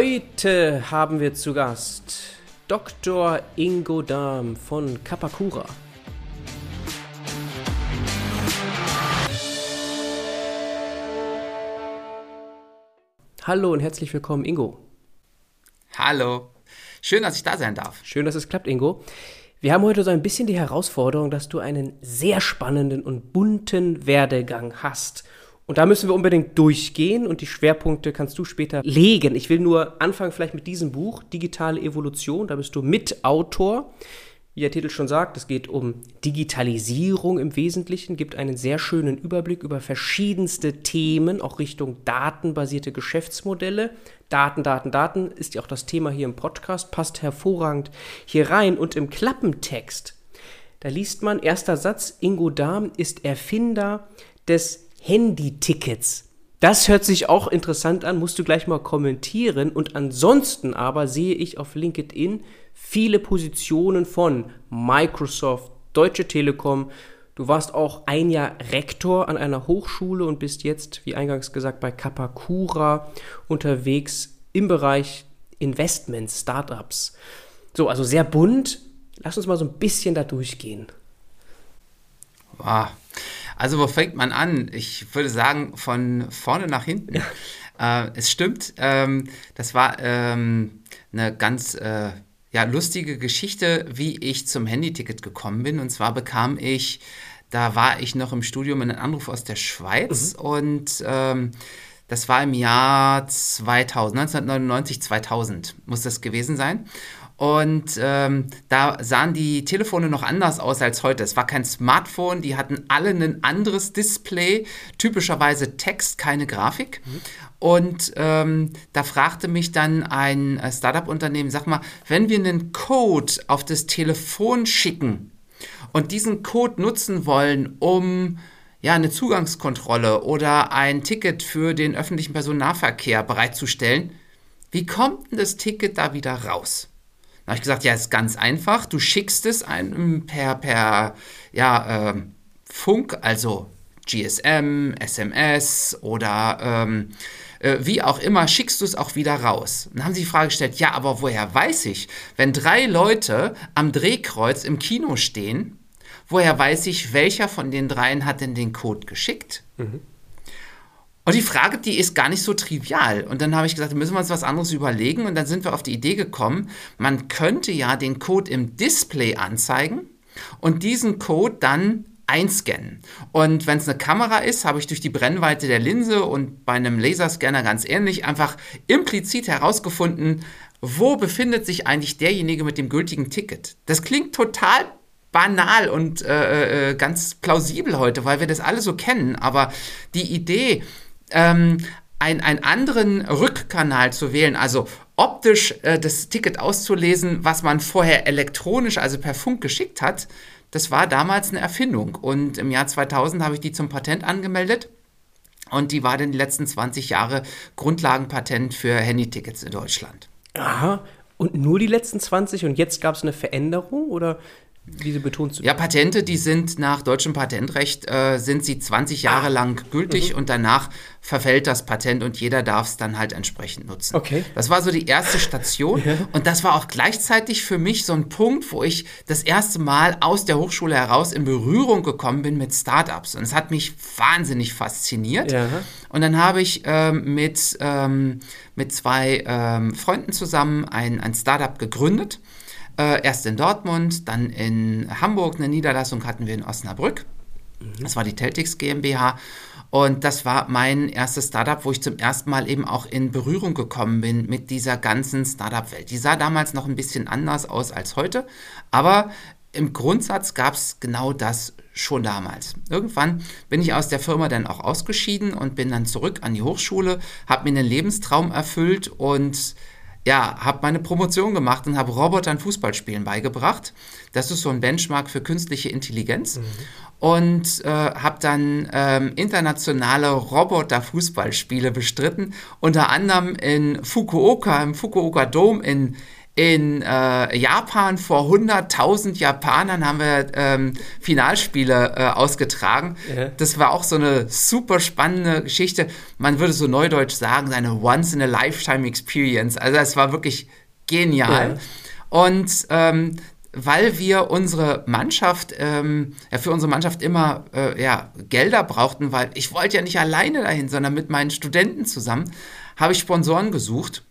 Heute haben wir zu Gast Dr. Ingo Dahm von Kapakura. Hallo und herzlich willkommen, Ingo. Hallo. Schön, dass ich da sein darf. Schön, dass es klappt, Ingo. Wir haben heute so ein bisschen die Herausforderung, dass du einen sehr spannenden und bunten Werdegang hast. Und da müssen wir unbedingt durchgehen und die Schwerpunkte kannst du später legen. Ich will nur anfangen vielleicht mit diesem Buch, Digitale Evolution. Da bist du Mitautor. Wie der Titel schon sagt, es geht um Digitalisierung im Wesentlichen, gibt einen sehr schönen Überblick über verschiedenste Themen, auch Richtung datenbasierte Geschäftsmodelle. Daten, Daten, Daten ist ja auch das Thema hier im Podcast, passt hervorragend hier rein. Und im Klappentext, da liest man, erster Satz, Ingo Dahm ist Erfinder des Handy-Tickets. Das hört sich auch interessant an, musst du gleich mal kommentieren. Und ansonsten aber sehe ich auf LinkedIn viele Positionen von Microsoft, Deutsche Telekom. Du warst auch ein Jahr Rektor an einer Hochschule und bist jetzt, wie eingangs gesagt, bei Kapakura unterwegs im Bereich Investments, Startups. So, also sehr bunt. Lass uns mal so ein bisschen da durchgehen. Wow. Also wo fängt man an? Ich würde sagen, von vorne nach hinten. äh, es stimmt, ähm, das war ähm, eine ganz äh, ja, lustige Geschichte, wie ich zum Handyticket gekommen bin. Und zwar bekam ich, da war ich noch im Studium, einen Anruf aus der Schweiz mhm. und ähm, das war im Jahr 2000, 1999, 2000 muss das gewesen sein. Und ähm, da sahen die Telefone noch anders aus als heute. Es war kein Smartphone, die hatten alle ein anderes Display, typischerweise Text, keine Grafik. Mhm. Und ähm, da fragte mich dann ein äh, Startup-Unternehmen, sag mal, wenn wir einen Code auf das Telefon schicken und diesen Code nutzen wollen, um ja, eine Zugangskontrolle oder ein Ticket für den öffentlichen Personennahverkehr bereitzustellen, wie kommt denn das Ticket da wieder raus? Habe ich gesagt, ja, ist ganz einfach. Du schickst es einem per, per ja, äh, Funk, also GSM, SMS oder ähm, äh, wie auch immer, schickst du es auch wieder raus. dann haben sie die Frage gestellt, ja, aber woher weiß ich, wenn drei Leute am Drehkreuz im Kino stehen, woher weiß ich, welcher von den dreien hat denn den Code geschickt? Mhm. Und die Frage, die ist gar nicht so trivial. Und dann habe ich gesagt, müssen wir uns was anderes überlegen. Und dann sind wir auf die Idee gekommen, man könnte ja den Code im Display anzeigen und diesen Code dann einscannen. Und wenn es eine Kamera ist, habe ich durch die Brennweite der Linse und bei einem Laserscanner ganz ähnlich einfach implizit herausgefunden, wo befindet sich eigentlich derjenige mit dem gültigen Ticket. Das klingt total banal und äh, äh ganz plausibel heute, weil wir das alle so kennen. Aber die Idee, ähm, ein, einen anderen Rückkanal zu wählen, also optisch äh, das Ticket auszulesen, was man vorher elektronisch, also per Funk geschickt hat, das war damals eine Erfindung. Und im Jahr 2000 habe ich die zum Patent angemeldet. Und die war dann die letzten 20 Jahre Grundlagenpatent für Handytickets in Deutschland. Aha. Und nur die letzten 20 und jetzt gab es eine Veränderung oder diese betonst du? Ja, Patente, die sind nach deutschem Patentrecht, äh, sind sie 20 Jahre ah. lang gültig mhm. und danach verfällt das Patent und jeder darf es dann halt entsprechend nutzen. Okay. Das war so die erste Station ja. und das war auch gleichzeitig für mich so ein Punkt, wo ich das erste Mal aus der Hochschule heraus in Berührung gekommen bin mit Startups und es hat mich wahnsinnig fasziniert. Ja. Und dann habe ich ähm, mit, ähm, mit zwei ähm, Freunden zusammen ein, ein Startup gegründet äh, erst in Dortmund, dann in Hamburg eine Niederlassung hatten wir in Osnabrück. Mhm. Das war die Teltix GmbH. Und das war mein erstes Startup, wo ich zum ersten Mal eben auch in Berührung gekommen bin mit dieser ganzen Startup-Welt. Die sah damals noch ein bisschen anders aus als heute, aber im Grundsatz gab es genau das schon damals. Irgendwann bin ich aus der Firma dann auch ausgeschieden und bin dann zurück an die Hochschule, habe mir einen Lebenstraum erfüllt und ja, habe meine Promotion gemacht und habe Robotern Fußballspielen beigebracht. Das ist so ein Benchmark für künstliche Intelligenz. Mhm. Und äh, habe dann ähm, internationale Roboter-Fußballspiele bestritten, unter anderem in Fukuoka, im Fukuoka Dome in in äh, Japan vor 100.000 Japanern haben wir ähm, Finalspiele äh, ausgetragen. Ja. Das war auch so eine super spannende Geschichte. Man würde so neudeutsch sagen, eine Once-in-a-Lifetime-Experience. Also es war wirklich genial. Ja. Und ähm, weil wir unsere Mannschaft, ähm, ja, für unsere Mannschaft immer äh, ja, Gelder brauchten, weil ich wollte ja nicht alleine dahin, sondern mit meinen Studenten zusammen, habe ich Sponsoren gesucht.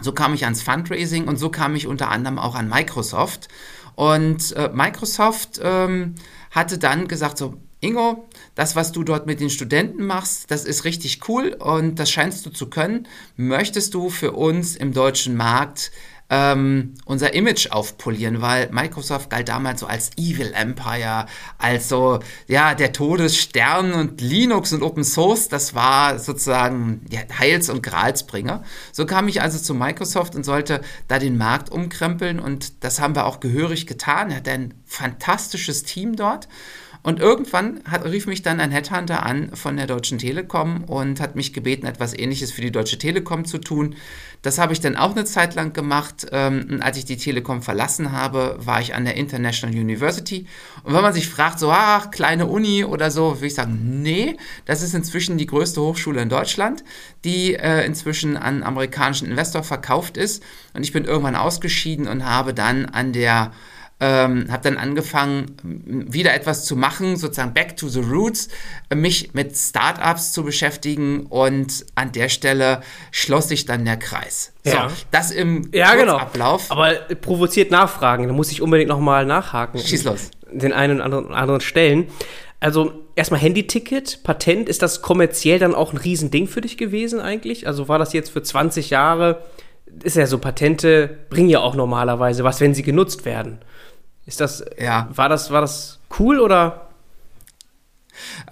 So kam ich ans Fundraising und so kam ich unter anderem auch an Microsoft. Und äh, Microsoft ähm, hatte dann gesagt, so, Ingo, das, was du dort mit den Studenten machst, das ist richtig cool und das scheinst du zu können. Möchtest du für uns im deutschen Markt ähm, unser Image aufpolieren, weil Microsoft galt damals so als Evil Empire, als so, ja, der Todesstern und Linux und Open Source, das war sozusagen ja, Heils- und Gralsbringer. So kam ich also zu Microsoft und sollte da den Markt umkrempeln und das haben wir auch gehörig getan. Er hat ein fantastisches Team dort. Und irgendwann hat, rief mich dann ein Headhunter an von der Deutschen Telekom und hat mich gebeten, etwas Ähnliches für die Deutsche Telekom zu tun. Das habe ich dann auch eine Zeit lang gemacht. Ähm, als ich die Telekom verlassen habe, war ich an der International University. Und wenn man sich fragt, so, ach, kleine Uni oder so, würde ich sagen, nee, das ist inzwischen die größte Hochschule in Deutschland, die äh, inzwischen an amerikanischen Investor verkauft ist. Und ich bin irgendwann ausgeschieden und habe dann an der ähm, habe dann angefangen, wieder etwas zu machen, sozusagen back to the roots, mich mit Startups zu beschäftigen und an der Stelle schloss sich dann der Kreis. Ja. So, das im ja, genau. Ablauf. Aber provoziert Nachfragen, da muss ich unbedingt nochmal nachhaken. Schieß los. Den einen und anderen, anderen Stellen. Also erstmal Handyticket, Patent, ist das kommerziell dann auch ein Riesending für dich gewesen eigentlich? Also war das jetzt für 20 Jahre, ist ja so, Patente bringen ja auch normalerweise was, wenn sie genutzt werden. Ist das, ja. war das, war das cool oder?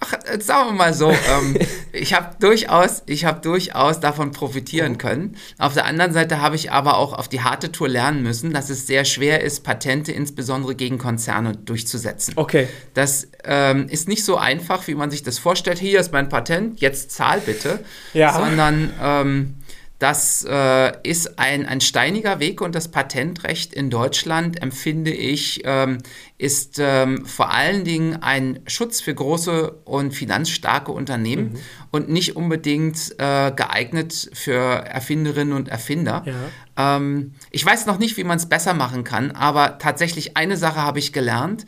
Ach, sagen wir mal so, ähm, ich habe durchaus, ich habe durchaus davon profitieren können. Auf der anderen Seite habe ich aber auch auf die harte Tour lernen müssen, dass es sehr schwer ist, Patente insbesondere gegen Konzerne durchzusetzen. Okay. Das ähm, ist nicht so einfach, wie man sich das vorstellt. Hier ist mein Patent, jetzt zahl bitte. Ja. Sondern ähm, das äh, ist ein, ein steiniger Weg und das Patentrecht in Deutschland, empfinde ich, ähm, ist ähm, vor allen Dingen ein Schutz für große und finanzstarke Unternehmen mhm. und nicht unbedingt äh, geeignet für Erfinderinnen und Erfinder. Ja. Ähm, ich weiß noch nicht, wie man es besser machen kann, aber tatsächlich eine Sache habe ich gelernt.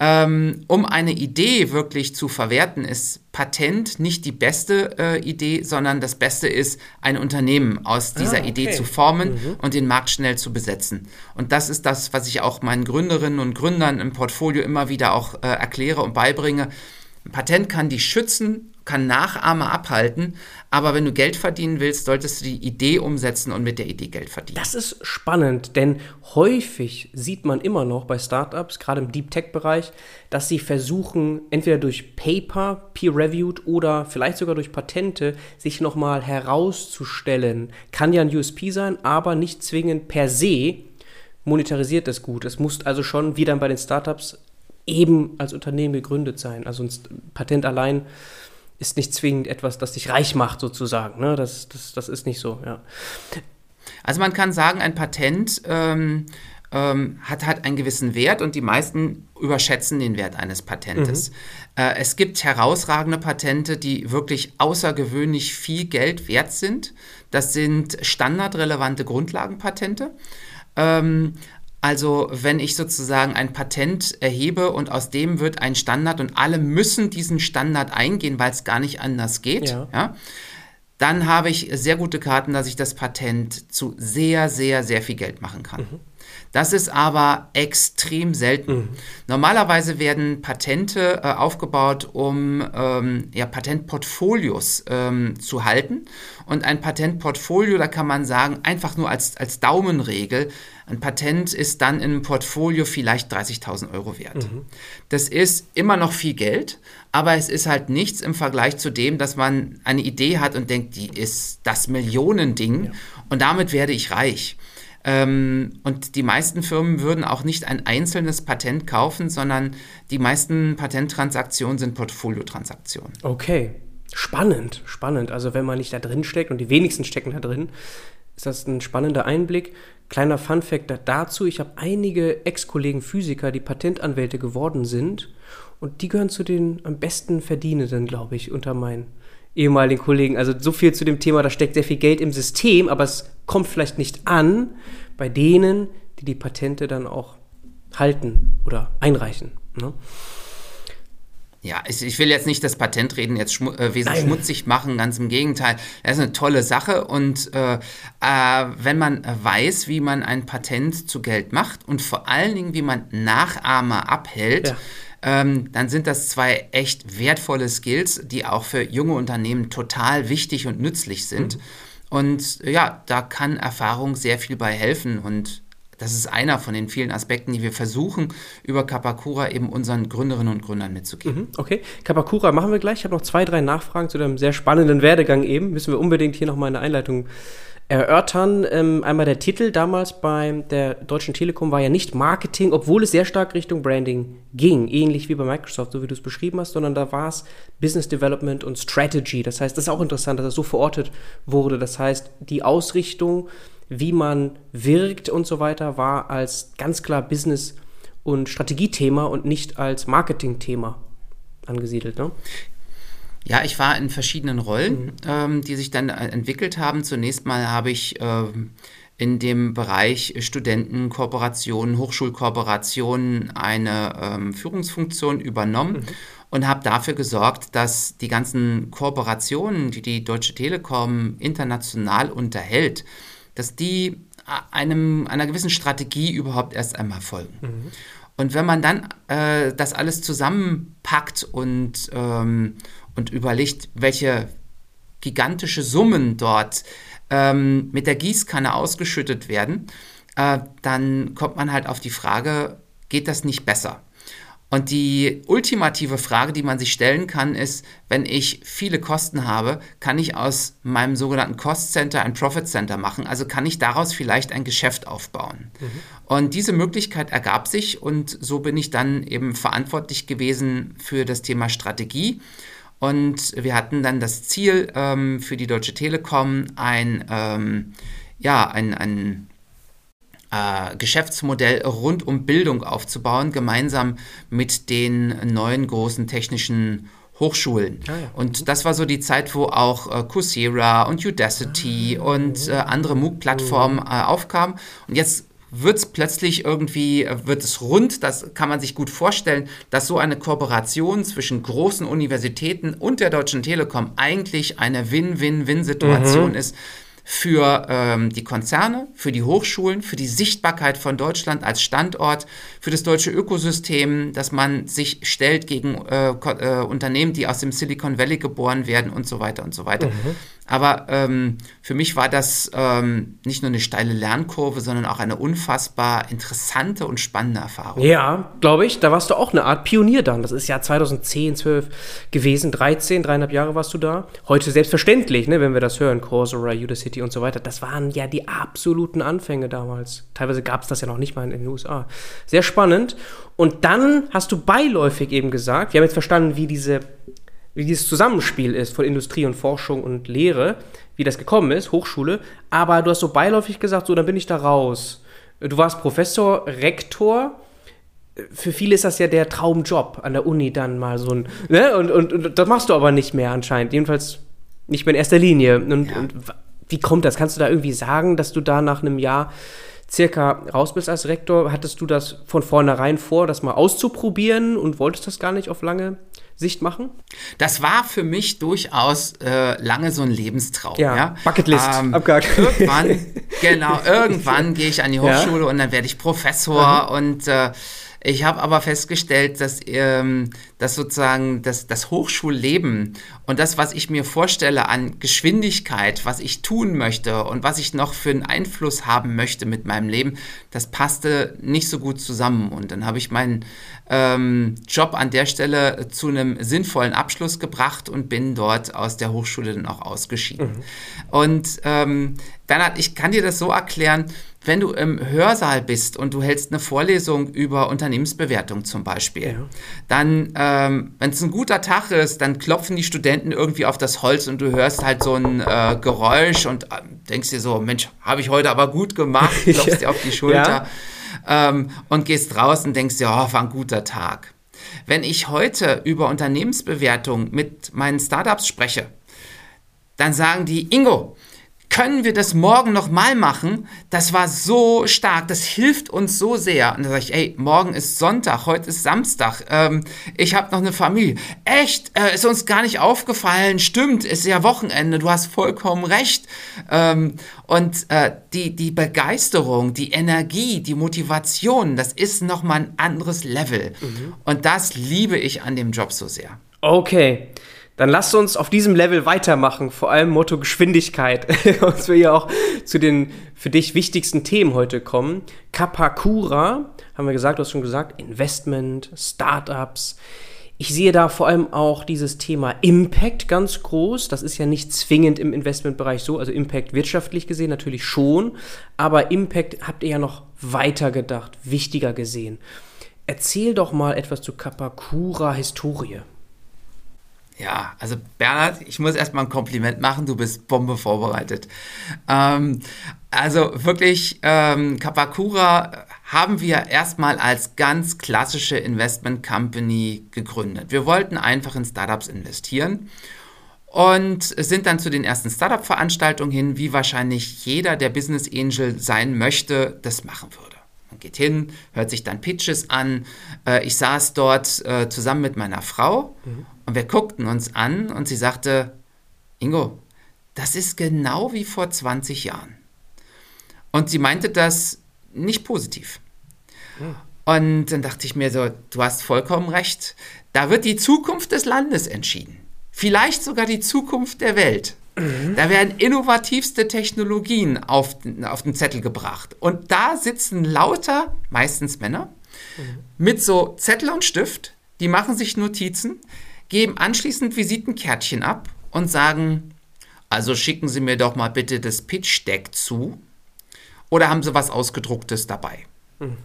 Ähm, um eine Idee wirklich zu verwerten, ist Patent nicht die beste äh, Idee, sondern das Beste ist, ein Unternehmen aus dieser ah, okay. Idee zu formen mhm. und den Markt schnell zu besetzen. Und das ist das, was ich auch meinen Gründerinnen und Gründern im Portfolio immer wieder auch äh, erkläre und beibringe. Ein Patent kann dich schützen kann Nachahmer abhalten, aber wenn du Geld verdienen willst, solltest du die Idee umsetzen und mit der Idee Geld verdienen. Das ist spannend, denn häufig sieht man immer noch bei Startups, gerade im Deep Tech Bereich, dass sie versuchen, entweder durch Paper, peer-reviewed oder vielleicht sogar durch Patente, sich nochmal herauszustellen. Kann ja ein USP sein, aber nicht zwingend per se monetarisiert das gut. Es muss also schon, wie dann bei den Startups, eben als Unternehmen gegründet sein. Also ein Patent allein ist nicht zwingend etwas, das dich reich macht, sozusagen. Ne? Das, das, das ist nicht so, ja. Also man kann sagen, ein Patent ähm, ähm, hat halt einen gewissen Wert und die meisten überschätzen den Wert eines Patentes. Mhm. Äh, es gibt herausragende Patente, die wirklich außergewöhnlich viel Geld wert sind. Das sind standardrelevante Grundlagenpatente. Ähm, also wenn ich sozusagen ein Patent erhebe und aus dem wird ein Standard und alle müssen diesen Standard eingehen, weil es gar nicht anders geht, ja. ja. dann habe ich sehr gute Karten, dass ich das Patent zu sehr, sehr, sehr viel Geld machen kann. Mhm. Das ist aber extrem selten. Mhm. Normalerweise werden Patente äh, aufgebaut, um ähm, ja, Patentportfolios ähm, zu halten. Und ein Patentportfolio, da kann man sagen, einfach nur als, als Daumenregel, ein Patent ist dann in einem Portfolio vielleicht 30.000 Euro wert. Mhm. Das ist immer noch viel Geld, aber es ist halt nichts im Vergleich zu dem, dass man eine Idee hat und denkt, die ist das Millionending ja. und damit werde ich reich. Ähm, und die meisten Firmen würden auch nicht ein einzelnes Patent kaufen, sondern die meisten Patenttransaktionen sind Portfoliotransaktionen. Okay, spannend, spannend. Also wenn man nicht da drin steckt und die wenigsten stecken da drin, ist das ein spannender Einblick. Kleiner Fun-Fact dazu: Ich habe einige Ex-Kollegen Physiker, die Patentanwälte geworden sind. Und die gehören zu den am besten Verdienenden, glaube ich, unter meinen ehemaligen Kollegen. Also so viel zu dem Thema, da steckt sehr viel Geld im System, aber es kommt vielleicht nicht an bei denen, die die Patente dann auch halten oder einreichen. Ne? Ja, ich, ich, will jetzt nicht das Patentreden jetzt schmu äh, wesentlich schmutzig machen, ganz im Gegenteil. Das ist eine tolle Sache und äh, äh, wenn man weiß, wie man ein Patent zu Geld macht und vor allen Dingen, wie man Nachahmer abhält, ja. ähm, dann sind das zwei echt wertvolle Skills, die auch für junge Unternehmen total wichtig und nützlich sind. Mhm. Und ja, da kann Erfahrung sehr viel bei helfen und das ist einer von den vielen Aspekten, die wir versuchen, über Kapakura eben unseren Gründerinnen und Gründern mitzugeben. Mhm, okay, Kapakura machen wir gleich. Ich habe noch zwei, drei Nachfragen zu deinem sehr spannenden Werdegang eben. Müssen wir unbedingt hier nochmal eine Einleitung erörtern. Ähm, einmal der Titel damals bei der Deutschen Telekom war ja nicht Marketing, obwohl es sehr stark Richtung Branding ging, ähnlich wie bei Microsoft, so wie du es beschrieben hast, sondern da war es Business Development und Strategy. Das heißt, das ist auch interessant, dass das so verortet wurde. Das heißt, die Ausrichtung wie man wirkt und so weiter, war als ganz klar Business- und Strategiethema und nicht als Marketingthema angesiedelt. Ne? Ja, ich war in verschiedenen Rollen, mhm. ähm, die sich dann äh, entwickelt haben. Zunächst mal habe ich äh, in dem Bereich Studentenkooperationen, Hochschulkooperationen eine ähm, Führungsfunktion übernommen. Mhm und habe dafür gesorgt, dass die ganzen Kooperationen, die die Deutsche Telekom international unterhält, dass die einem, einer gewissen Strategie überhaupt erst einmal folgen. Mhm. Und wenn man dann äh, das alles zusammenpackt und, ähm, und überlegt, welche gigantische Summen dort ähm, mit der Gießkanne ausgeschüttet werden, äh, dann kommt man halt auf die Frage, geht das nicht besser? Und die ultimative Frage, die man sich stellen kann, ist, wenn ich viele Kosten habe, kann ich aus meinem sogenannten Cost Center ein Profit Center machen? Also kann ich daraus vielleicht ein Geschäft aufbauen? Mhm. Und diese Möglichkeit ergab sich und so bin ich dann eben verantwortlich gewesen für das Thema Strategie. Und wir hatten dann das Ziel ähm, für die Deutsche Telekom, ein, ähm, ja, ein, ein äh, Geschäftsmodell rund um Bildung aufzubauen, gemeinsam mit den neuen großen technischen Hochschulen. Ah, ja. Und das war so die Zeit, wo auch äh, Coursera und Udacity ah, und äh, andere MOOC-Plattformen äh, aufkamen. Und jetzt wird es plötzlich irgendwie, äh, wird es rund, das kann man sich gut vorstellen, dass so eine Kooperation zwischen großen Universitäten und der Deutschen Telekom eigentlich eine Win-Win-Win-Situation mhm. ist für ähm, die Konzerne, für die Hochschulen, für die Sichtbarkeit von Deutschland als Standort, für das deutsche Ökosystem, dass man sich stellt gegen äh, äh, Unternehmen, die aus dem Silicon Valley geboren werden und so weiter und so weiter. Mhm. Aber ähm, für mich war das ähm, nicht nur eine steile Lernkurve, sondern auch eine unfassbar interessante und spannende Erfahrung. Ja, glaube ich. Da warst du auch eine Art Pionier dann. Das ist ja 2010, 12 gewesen. 13, dreieinhalb Jahre warst du da. Heute selbstverständlich, ne, wenn wir das hören, Coursera, Udacity und so weiter. Das waren ja die absoluten Anfänge damals. Teilweise gab es das ja noch nicht mal in den USA. Sehr spannend. Und dann hast du beiläufig eben gesagt, wir haben jetzt verstanden, wie diese wie dieses Zusammenspiel ist von Industrie und Forschung und Lehre, wie das gekommen ist, Hochschule. Aber du hast so beiläufig gesagt, so, dann bin ich da raus. Du warst Professor, Rektor. Für viele ist das ja der Traumjob an der Uni dann mal so ein, ne? Und, und, und das machst du aber nicht mehr anscheinend. Jedenfalls nicht mehr in erster Linie. Und, ja. und wie kommt das? Kannst du da irgendwie sagen, dass du da nach einem Jahr circa raus bist als Rektor? Hattest du das von vornherein vor, das mal auszuprobieren und wolltest das gar nicht auf lange Sicht machen? Das war für mich durchaus äh, lange so ein Lebenstraum. Ja, ja? Bucketlist, ähm, abgehakt. Irgendwann, genau, irgendwann gehe ich an die Hochschule ja? und dann werde ich Professor mhm. und äh, ich habe aber festgestellt, dass, ähm, dass sozusagen das, das Hochschulleben und das, was ich mir vorstelle an Geschwindigkeit, was ich tun möchte und was ich noch für einen Einfluss haben möchte mit meinem Leben, das passte nicht so gut zusammen. Und dann habe ich meinen ähm, Job an der Stelle zu einem sinnvollen Abschluss gebracht und bin dort aus der Hochschule dann auch ausgeschieden. Mhm. Und ähm, Bernhard, ich kann dir das so erklären, wenn du im Hörsaal bist und du hältst eine Vorlesung über Unternehmensbewertung zum Beispiel, ja. dann äh, ähm, wenn es ein guter Tag ist, dann klopfen die Studenten irgendwie auf das Holz und du hörst halt so ein äh, Geräusch und äh, denkst dir so, Mensch, habe ich heute aber gut gemacht, klopfst dir auf die Schulter ja. ähm, und gehst raus und denkst dir, oh, war ein guter Tag. Wenn ich heute über Unternehmensbewertung mit meinen Startups spreche, dann sagen die, Ingo, können wir das morgen nochmal machen? Das war so stark, das hilft uns so sehr. Und dann sage ich, ey, morgen ist Sonntag, heute ist Samstag, ähm, ich habe noch eine Familie. Echt? Äh, ist uns gar nicht aufgefallen. Stimmt, ist ja Wochenende, du hast vollkommen recht. Ähm, und äh, die, die Begeisterung, die Energie, die Motivation, das ist nochmal ein anderes Level. Mhm. Und das liebe ich an dem Job so sehr. Okay. Dann lasst uns auf diesem Level weitermachen, vor allem Motto Geschwindigkeit, uns wir ja auch zu den für dich wichtigsten Themen heute kommen. Kapakura, haben wir gesagt, du hast schon gesagt, Investment, Startups. Ich sehe da vor allem auch dieses Thema Impact ganz groß. Das ist ja nicht zwingend im Investmentbereich so, also Impact wirtschaftlich gesehen natürlich schon, aber Impact habt ihr ja noch weiter gedacht, wichtiger gesehen. Erzähl doch mal etwas zu Kapakura Historie. Ja, also Bernhard, ich muss erstmal ein Kompliment machen, du bist Bombe vorbereitet. Ähm, also wirklich, ähm, Kapakura haben wir erstmal als ganz klassische Investment Company gegründet. Wir wollten einfach in Startups investieren und sind dann zu den ersten Startup-Veranstaltungen hin, wie wahrscheinlich jeder, der Business Angel sein möchte, das machen würde. Man geht hin, hört sich dann Pitches an. Äh, ich saß dort äh, zusammen mit meiner Frau mhm. und wir guckten uns an und sie sagte, Ingo, das ist genau wie vor 20 Jahren. Und sie meinte das nicht positiv. Mhm. Und dann dachte ich mir so, du hast vollkommen recht. Da wird die Zukunft des Landes entschieden. Vielleicht sogar die Zukunft der Welt. Mhm. Da werden innovativste Technologien auf, auf den Zettel gebracht. Und da sitzen lauter, meistens Männer, mhm. mit so Zettel und Stift, die machen sich Notizen, geben anschließend Visitenkärtchen ab und sagen, also schicken Sie mir doch mal bitte das Pitch-Deck zu. Oder haben Sie was Ausgedrucktes dabei? Mhm.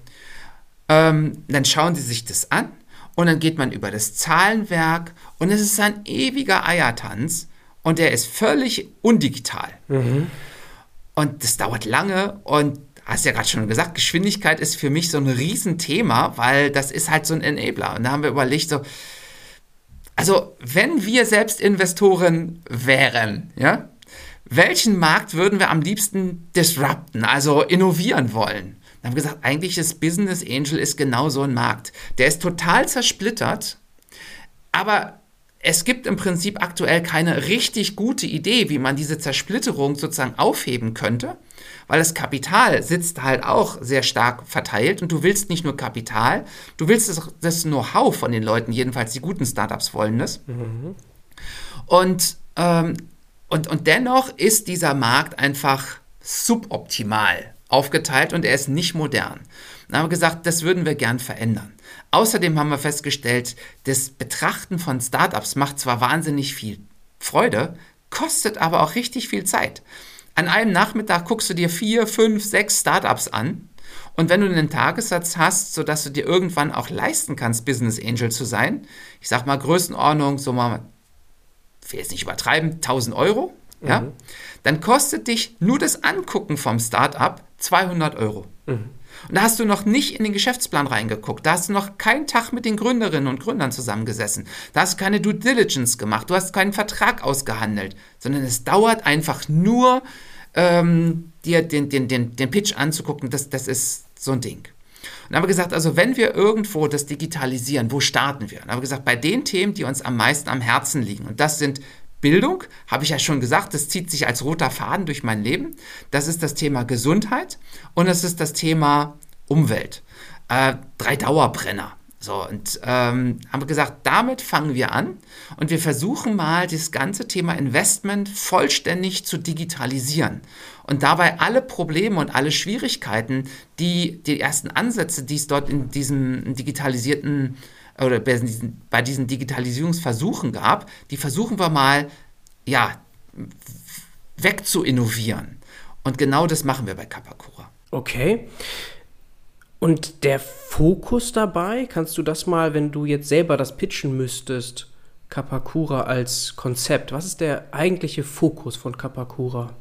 Ähm, dann schauen Sie sich das an und dann geht man über das Zahlenwerk und es ist ein ewiger Eiertanz und der ist völlig undigital. Mhm. Und das dauert lange und hast ja gerade schon gesagt, Geschwindigkeit ist für mich so ein Riesenthema, weil das ist halt so ein Enabler. Und da haben wir überlegt, so, also wenn wir selbst Investoren wären, ja, welchen Markt würden wir am liebsten disrupten, also innovieren wollen? Dann haben wir gesagt, eigentlich ist Business Angel ist genau so ein Markt. Der ist total zersplittert, aber es gibt im Prinzip aktuell keine richtig gute Idee, wie man diese Zersplitterung sozusagen aufheben könnte, weil das Kapital sitzt halt auch sehr stark verteilt und du willst nicht nur Kapital, du willst das, das Know-how von den Leuten, jedenfalls die guten Startups wollen das. Mhm. Und, ähm, und, und dennoch ist dieser Markt einfach suboptimal aufgeteilt und er ist nicht modern. Dann haben wir gesagt, das würden wir gern verändern. Außerdem haben wir festgestellt, das Betrachten von Startups macht zwar wahnsinnig viel Freude, kostet aber auch richtig viel Zeit. An einem Nachmittag guckst du dir vier, fünf, sechs Startups an und wenn du einen Tagessatz hast, sodass du dir irgendwann auch leisten kannst, Business Angel zu sein, ich sag mal Größenordnung, so mal, ich will jetzt nicht übertreiben, 1000 Euro, mhm. ja, dann kostet dich nur das Angucken vom Startup 200 Euro. Mhm. Und da hast du noch nicht in den Geschäftsplan reingeguckt. Da hast du noch keinen Tag mit den Gründerinnen und Gründern zusammengesessen. Da hast du keine Due Diligence gemacht. Du hast keinen Vertrag ausgehandelt. Sondern es dauert einfach nur, ähm, dir den, den, den, den Pitch anzugucken. Das, das ist so ein Ding. Und dann haben wir gesagt, also wenn wir irgendwo das digitalisieren, wo starten wir? Und dann haben wir gesagt, bei den Themen, die uns am meisten am Herzen liegen. Und das sind Bildung, habe ich ja schon gesagt, das zieht sich als roter Faden durch mein Leben. Das ist das Thema Gesundheit und das ist das Thema Umwelt. Äh, drei Dauerbrenner. So, und ähm, haben gesagt, damit fangen wir an und wir versuchen mal, das ganze Thema Investment vollständig zu digitalisieren und dabei alle Probleme und alle Schwierigkeiten, die die ersten Ansätze, die es dort in diesem digitalisierten oder bei diesen, bei diesen Digitalisierungsversuchen gab, die versuchen wir mal, ja, wegzuinnovieren. Und genau das machen wir bei Kapakura. Okay. Und der Fokus dabei, kannst du das mal, wenn du jetzt selber das pitchen müsstest, Kapakura als Konzept, was ist der eigentliche Fokus von Kapakura?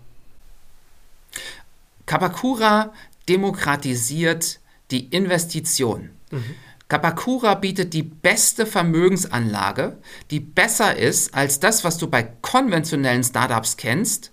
Kapakura demokratisiert die Investition. Mhm. Kapakura bietet die beste Vermögensanlage, die besser ist als das, was du bei konventionellen Startups kennst,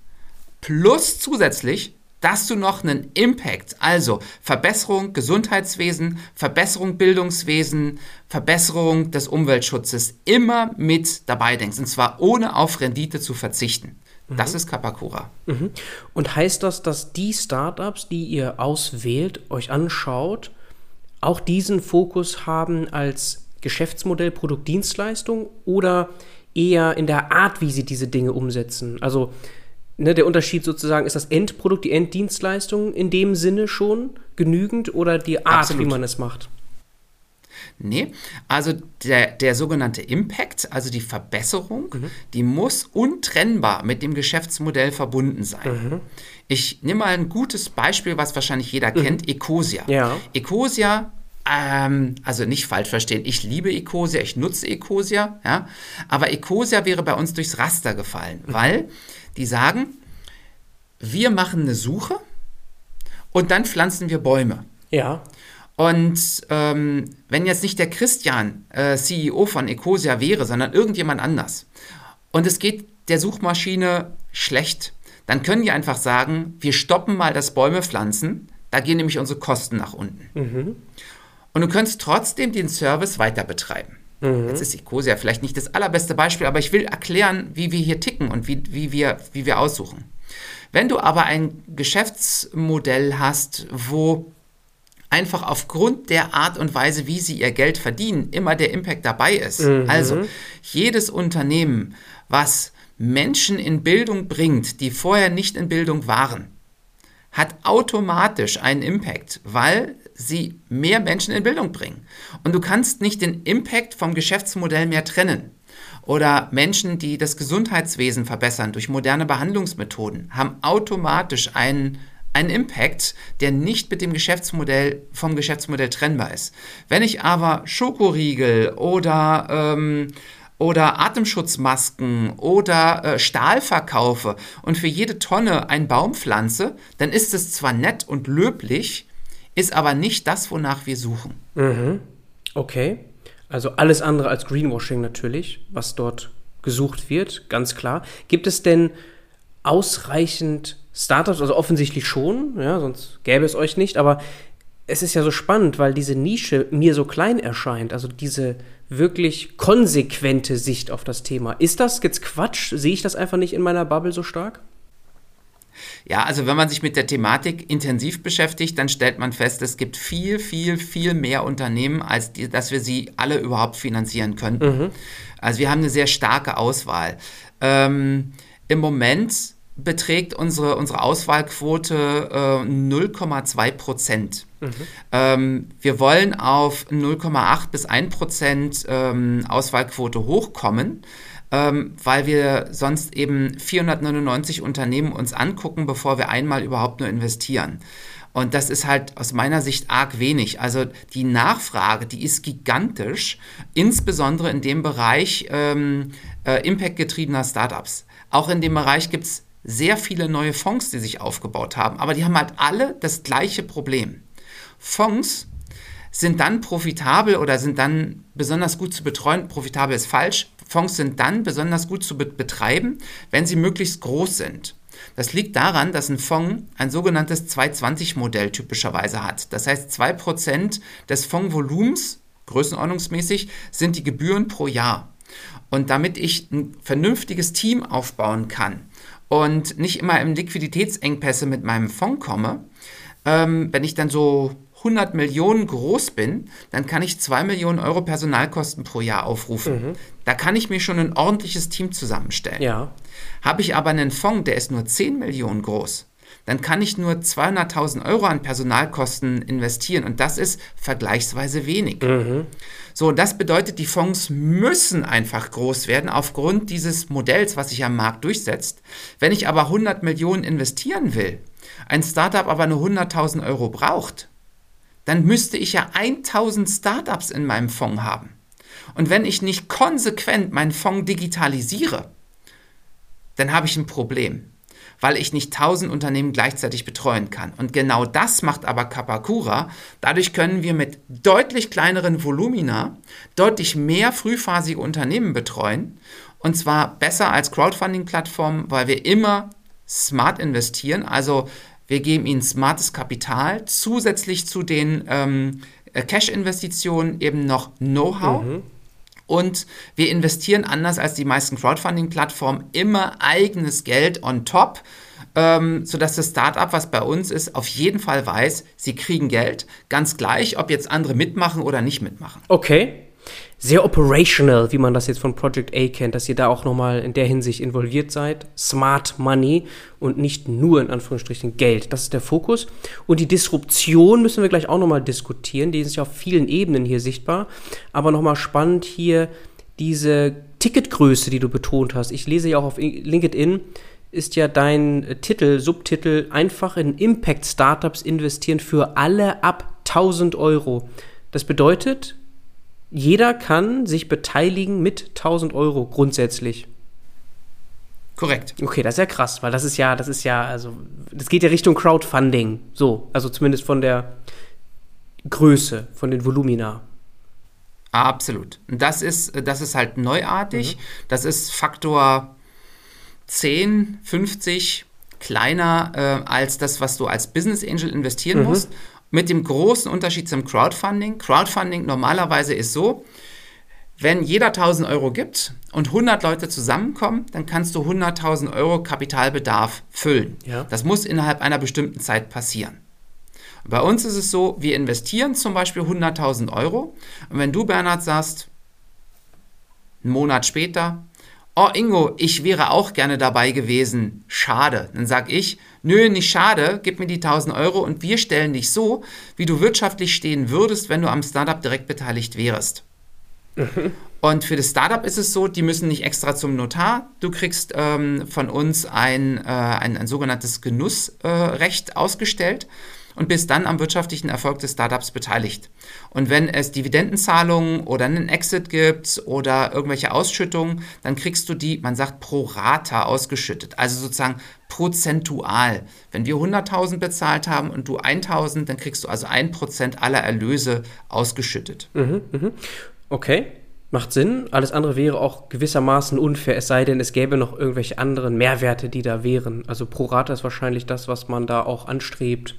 plus zusätzlich dass du noch einen Impact, also Verbesserung Gesundheitswesen, Verbesserung Bildungswesen, Verbesserung des Umweltschutzes immer mit dabei denkst. Und zwar ohne auf Rendite zu verzichten. Das mhm. ist Kapakura. Mhm. Und heißt das, dass die Startups, die ihr auswählt, euch anschaut, auch diesen Fokus haben als Geschäftsmodell Produkt-Dienstleistung oder eher in der Art, wie sie diese Dinge umsetzen? Also ne, der Unterschied sozusagen, ist das Endprodukt, die Enddienstleistung in dem Sinne schon genügend oder die Art, Absolut. wie man es macht? Nee, also der, der sogenannte Impact, also die Verbesserung, mhm. die muss untrennbar mit dem Geschäftsmodell verbunden sein. Mhm. Ich nehme mal ein gutes Beispiel, was wahrscheinlich jeder mhm. kennt, Ecosia. Ja. Ecosia ähm, also nicht falsch verstehen, ich liebe Ecosia, ich nutze Ecosia, ja, aber Ecosia wäre bei uns durchs Raster gefallen, mhm. weil die sagen, wir machen eine Suche und dann pflanzen wir Bäume. Ja. Und ähm, wenn jetzt nicht der Christian äh, CEO von Ecosia wäre, sondern irgendjemand anders, und es geht der Suchmaschine schlecht, dann können die einfach sagen, wir stoppen mal das Bäume pflanzen, da gehen nämlich unsere Kosten nach unten. Mhm. Und du könntest trotzdem den Service weiter betreiben. Mhm. Jetzt ist Ecosia vielleicht nicht das allerbeste Beispiel, aber ich will erklären, wie wir hier ticken und wie, wie, wir, wie wir aussuchen. Wenn du aber ein Geschäftsmodell hast, wo einfach aufgrund der Art und Weise, wie sie ihr Geld verdienen, immer der Impact dabei ist. Mhm. Also jedes Unternehmen, was Menschen in Bildung bringt, die vorher nicht in Bildung waren, hat automatisch einen Impact, weil sie mehr Menschen in Bildung bringen. Und du kannst nicht den Impact vom Geschäftsmodell mehr trennen. Oder Menschen, die das Gesundheitswesen verbessern durch moderne Behandlungsmethoden, haben automatisch einen, einen Impact, der nicht mit dem Geschäftsmodell vom Geschäftsmodell trennbar ist. Wenn ich aber Schokoriegel oder ähm, oder Atemschutzmasken oder äh, Stahl verkaufe und für jede Tonne einen Baum pflanze, dann ist es zwar nett und löblich, ist aber nicht das, wonach wir suchen. Mhm. Okay. Also alles andere als Greenwashing natürlich, was dort gesucht wird, ganz klar. Gibt es denn ausreichend Startups? Also offensichtlich schon, ja, sonst gäbe es euch nicht, aber es ist ja so spannend, weil diese Nische mir so klein erscheint, also diese wirklich konsequente Sicht auf das Thema. Ist das jetzt Quatsch? Sehe ich das einfach nicht in meiner Bubble so stark? Ja, also wenn man sich mit der Thematik intensiv beschäftigt, dann stellt man fest, es gibt viel, viel, viel mehr Unternehmen, als die, dass wir sie alle überhaupt finanzieren könnten. Mhm. Also wir haben eine sehr starke Auswahl. Ähm, Im Moment beträgt unsere, unsere Auswahlquote äh, 0,2 Prozent. Mhm. Ähm, wir wollen auf 0,8 bis 1 Prozent ähm, Auswahlquote hochkommen ähm, weil wir sonst eben 499 Unternehmen uns angucken, bevor wir einmal überhaupt nur investieren. Und das ist halt aus meiner Sicht arg wenig. Also die Nachfrage, die ist gigantisch, insbesondere in dem Bereich ähm, äh, impactgetriebener Startups. Auch in dem Bereich gibt es sehr viele neue Fonds, die sich aufgebaut haben, aber die haben halt alle das gleiche Problem. Fonds sind dann profitabel oder sind dann besonders gut zu betreuen. Profitabel ist falsch. Fonds sind dann besonders gut zu betreiben, wenn sie möglichst groß sind. Das liegt daran, dass ein Fonds ein sogenanntes 220-Modell typischerweise hat. Das heißt, 2% des Fondsvolumens, größenordnungsmäßig, sind die Gebühren pro Jahr. Und damit ich ein vernünftiges Team aufbauen kann und nicht immer in Liquiditätsengpässe mit meinem Fonds komme, ähm, wenn ich dann so 100 Millionen groß bin, dann kann ich 2 Millionen Euro Personalkosten pro Jahr aufrufen. Mhm. Da kann ich mir schon ein ordentliches Team zusammenstellen. Ja. Habe ich aber einen Fonds, der ist nur 10 Millionen groß, dann kann ich nur 200.000 Euro an Personalkosten investieren und das ist vergleichsweise wenig. Mhm. So, das bedeutet, die Fonds müssen einfach groß werden aufgrund dieses Modells, was sich am Markt durchsetzt. Wenn ich aber 100 Millionen investieren will, ein Startup aber nur 100.000 Euro braucht, dann müsste ich ja 1000 Startups in meinem Fonds haben. Und wenn ich nicht konsequent meinen Fonds digitalisiere, dann habe ich ein Problem, weil ich nicht 1000 Unternehmen gleichzeitig betreuen kann. Und genau das macht aber Kapakura. Dadurch können wir mit deutlich kleineren Volumina deutlich mehr frühphasige Unternehmen betreuen. Und zwar besser als Crowdfunding-Plattformen, weil wir immer smart investieren. Also wir geben ihnen smartes Kapital, zusätzlich zu den ähm, Cash-Investitionen eben noch Know-how. Mhm. Und wir investieren anders als die meisten Crowdfunding-Plattformen immer eigenes Geld on top, ähm, sodass das Startup, was bei uns ist, auf jeden Fall weiß, sie kriegen Geld, ganz gleich, ob jetzt andere mitmachen oder nicht mitmachen. Okay sehr operational, wie man das jetzt von Project A kennt, dass ihr da auch nochmal in der Hinsicht involviert seid. Smart Money und nicht nur in Anführungsstrichen Geld. Das ist der Fokus. Und die Disruption müssen wir gleich auch nochmal diskutieren. Die ist ja auf vielen Ebenen hier sichtbar. Aber nochmal spannend hier diese Ticketgröße, die du betont hast. Ich lese ja auch auf LinkedIn, ist ja dein Titel, Subtitel, einfach in Impact Startups investieren für alle ab 1000 Euro. Das bedeutet, jeder kann sich beteiligen mit 1000 Euro grundsätzlich. Korrekt. Okay, das ist ja krass, weil das ist ja, das ist ja, also, das geht ja Richtung Crowdfunding. So, also zumindest von der Größe, von den Volumina. Absolut. Das ist, das ist halt neuartig. Mhm. Das ist Faktor 10, 50 kleiner äh, als das, was du als Business Angel investieren mhm. musst. Mit dem großen Unterschied zum Crowdfunding. Crowdfunding normalerweise ist so, wenn jeder 1000 Euro gibt und 100 Leute zusammenkommen, dann kannst du 100.000 Euro Kapitalbedarf füllen. Ja. Das muss innerhalb einer bestimmten Zeit passieren. Bei uns ist es so, wir investieren zum Beispiel 100.000 Euro und wenn du, Bernhard, sagst, einen Monat später, oh Ingo, ich wäre auch gerne dabei gewesen, schade, dann sag ich, nö, nicht schade, gib mir die 1000 Euro und wir stellen dich so, wie du wirtschaftlich stehen würdest, wenn du am Startup direkt beteiligt wärst. Mhm. Und für das Startup ist es so, die müssen nicht extra zum Notar. Du kriegst ähm, von uns ein, äh, ein, ein sogenanntes Genussrecht äh, ausgestellt und bist dann am wirtschaftlichen Erfolg des Startups beteiligt. Und wenn es Dividendenzahlungen oder einen Exit gibt oder irgendwelche Ausschüttungen, dann kriegst du die, man sagt, pro Rata ausgeschüttet, also sozusagen prozentual. Wenn wir 100.000 bezahlt haben und du 1.000, dann kriegst du also 1% aller Erlöse ausgeschüttet. Mhm, mh. Okay. Macht Sinn. Alles andere wäre auch gewissermaßen unfair, es sei denn, es gäbe noch irgendwelche anderen Mehrwerte, die da wären. Also pro Rata ist wahrscheinlich das, was man da auch anstrebt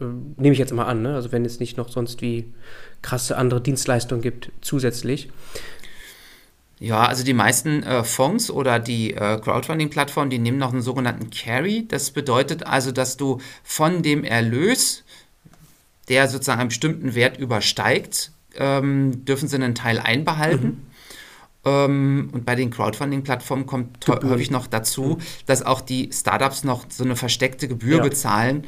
nehme ich jetzt mal an, ne? also wenn es nicht noch sonst wie krasse andere Dienstleistungen gibt zusätzlich. Ja, also die meisten äh, Fonds oder die äh, Crowdfunding-Plattformen, die nehmen noch einen sogenannten Carry. Das bedeutet also, dass du von dem Erlös, der sozusagen einen bestimmten Wert übersteigt, ähm, dürfen sie einen Teil einbehalten. Mhm. Ähm, und bei den Crowdfunding-Plattformen kommt häufig noch dazu, mhm. dass auch die Startups noch so eine versteckte Gebühr ja. bezahlen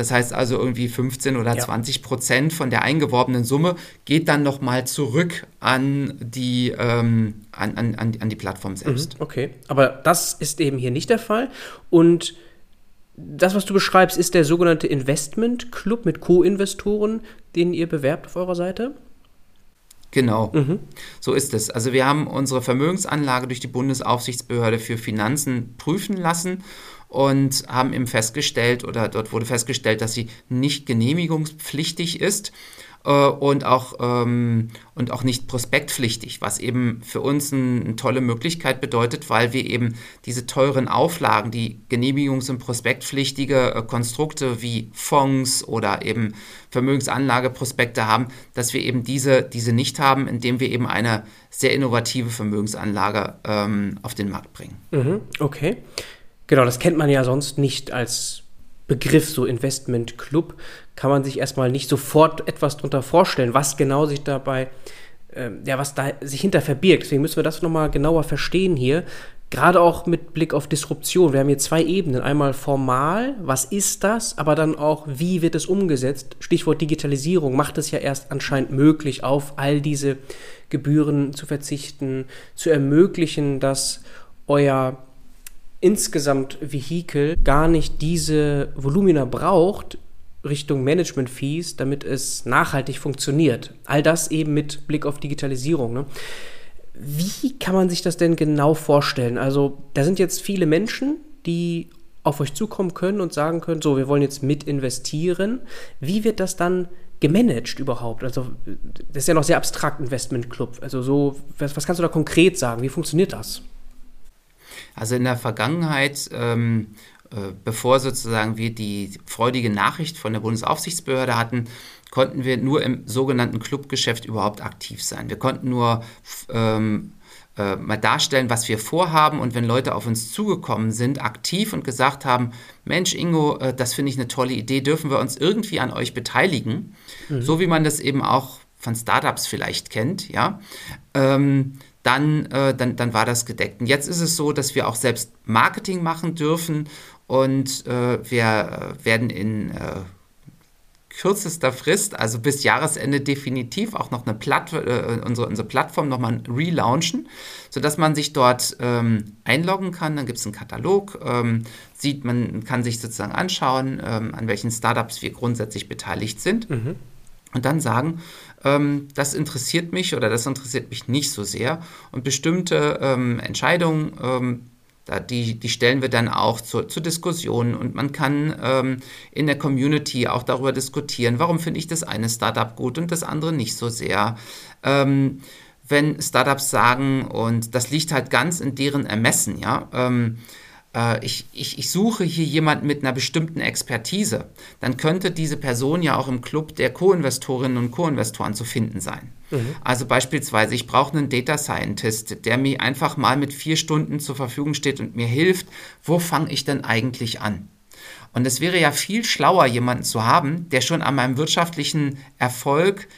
das heißt also irgendwie 15 oder ja. 20 Prozent von der eingeworbenen Summe geht dann nochmal zurück an die, ähm, an, an, an die Plattform selbst. Mhm, okay, aber das ist eben hier nicht der Fall. Und das, was du beschreibst, ist der sogenannte Investment Club mit Co-Investoren, den ihr bewerbt auf eurer Seite? Genau, mhm. so ist es. Also wir haben unsere Vermögensanlage durch die Bundesaufsichtsbehörde für Finanzen prüfen lassen und haben eben festgestellt oder dort wurde festgestellt, dass sie nicht genehmigungspflichtig ist äh, und, auch, ähm, und auch nicht prospektpflichtig, was eben für uns ein, eine tolle Möglichkeit bedeutet, weil wir eben diese teuren Auflagen, die genehmigungs- und prospektpflichtige äh, Konstrukte wie Fonds oder eben Vermögensanlageprospekte haben, dass wir eben diese, diese nicht haben, indem wir eben eine sehr innovative Vermögensanlage ähm, auf den Markt bringen. Mhm, okay. Genau, das kennt man ja sonst nicht als Begriff, so Investment Club. Kann man sich erstmal nicht sofort etwas darunter vorstellen, was genau sich dabei, äh, ja, was da sich hinter verbirgt. Deswegen müssen wir das nochmal genauer verstehen hier. Gerade auch mit Blick auf Disruption. Wir haben hier zwei Ebenen. Einmal formal, was ist das? Aber dann auch, wie wird es umgesetzt? Stichwort Digitalisierung macht es ja erst anscheinend möglich, auf all diese Gebühren zu verzichten, zu ermöglichen, dass euer insgesamt Vehikel gar nicht diese Volumina braucht, Richtung Management-Fees, damit es nachhaltig funktioniert. All das eben mit Blick auf Digitalisierung. Ne? Wie kann man sich das denn genau vorstellen? Also, da sind jetzt viele Menschen, die auf euch zukommen können und sagen können, so, wir wollen jetzt mit investieren. Wie wird das dann gemanagt überhaupt? Also, das ist ja noch sehr abstrakt, Investment Club. Also, so, was, was kannst du da konkret sagen? Wie funktioniert das? Also, in der Vergangenheit, ähm, äh, bevor sozusagen wir die freudige Nachricht von der Bundesaufsichtsbehörde hatten, konnten wir nur im sogenannten Clubgeschäft überhaupt aktiv sein. Wir konnten nur ähm, äh, mal darstellen, was wir vorhaben und wenn Leute auf uns zugekommen sind, aktiv und gesagt haben, Mensch Ingo, äh, das finde ich eine tolle Idee, dürfen wir uns irgendwie an euch beteiligen, mhm. so wie man das eben auch von Startups vielleicht kennt, ja, ähm, dann, äh, dann, dann war das gedeckt. Und jetzt ist es so, dass wir auch selbst Marketing machen dürfen und äh, wir äh, werden in äh, kürzester Frist, also bis Jahresende definitiv auch noch eine Platt, äh, unsere, unsere Plattform nochmal relaunchen, sodass man sich dort ähm, einloggen kann. Dann gibt es einen Katalog, ähm, sieht, man kann sich sozusagen anschauen, ähm, an welchen Startups wir grundsätzlich beteiligt sind. Mhm. Und dann sagen, ähm, das interessiert mich oder das interessiert mich nicht so sehr. Und bestimmte ähm, Entscheidungen ähm, die, die stellen wir dann auch zur, zur Diskussion und man kann ähm, in der Community auch darüber diskutieren, warum finde ich das eine Startup gut und das andere nicht so sehr. Ähm, wenn Startups sagen, und das liegt halt ganz in deren Ermessen, ja, ähm, äh, ich, ich, ich suche hier jemanden mit einer bestimmten Expertise, dann könnte diese Person ja auch im Club der Co-Investorinnen und Co-Investoren zu finden sein. Mhm. Also beispielsweise, ich brauche einen Data Scientist, der mir einfach mal mit vier Stunden zur Verfügung steht und mir hilft, wo fange ich denn eigentlich an? Und es wäre ja viel schlauer, jemanden zu haben, der schon an meinem wirtschaftlichen Erfolg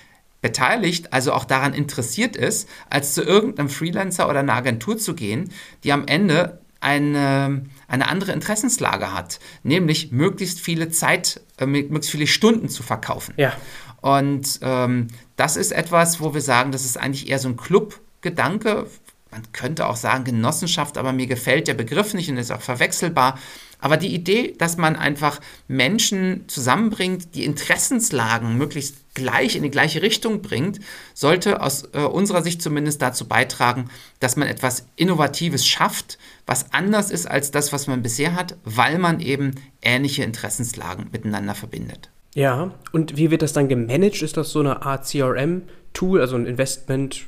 beteiligt, also auch daran interessiert ist, als zu irgendeinem Freelancer oder einer Agentur zu gehen, die am Ende eine, eine andere Interessenslage hat, nämlich möglichst viele Zeit, äh, möglichst viele Stunden zu verkaufen. Ja. Und ähm, das ist etwas, wo wir sagen, das ist eigentlich eher so ein Club-Gedanke. Man könnte auch sagen Genossenschaft, aber mir gefällt der Begriff nicht und ist auch verwechselbar. Aber die Idee, dass man einfach Menschen zusammenbringt, die Interessenslagen möglichst gleich in die gleiche Richtung bringt, sollte aus äh, unserer Sicht zumindest dazu beitragen, dass man etwas Innovatives schafft, was anders ist als das, was man bisher hat, weil man eben ähnliche Interessenslagen miteinander verbindet. Ja, und wie wird das dann gemanagt? Ist das so eine Art CRM-Tool, also ein Investment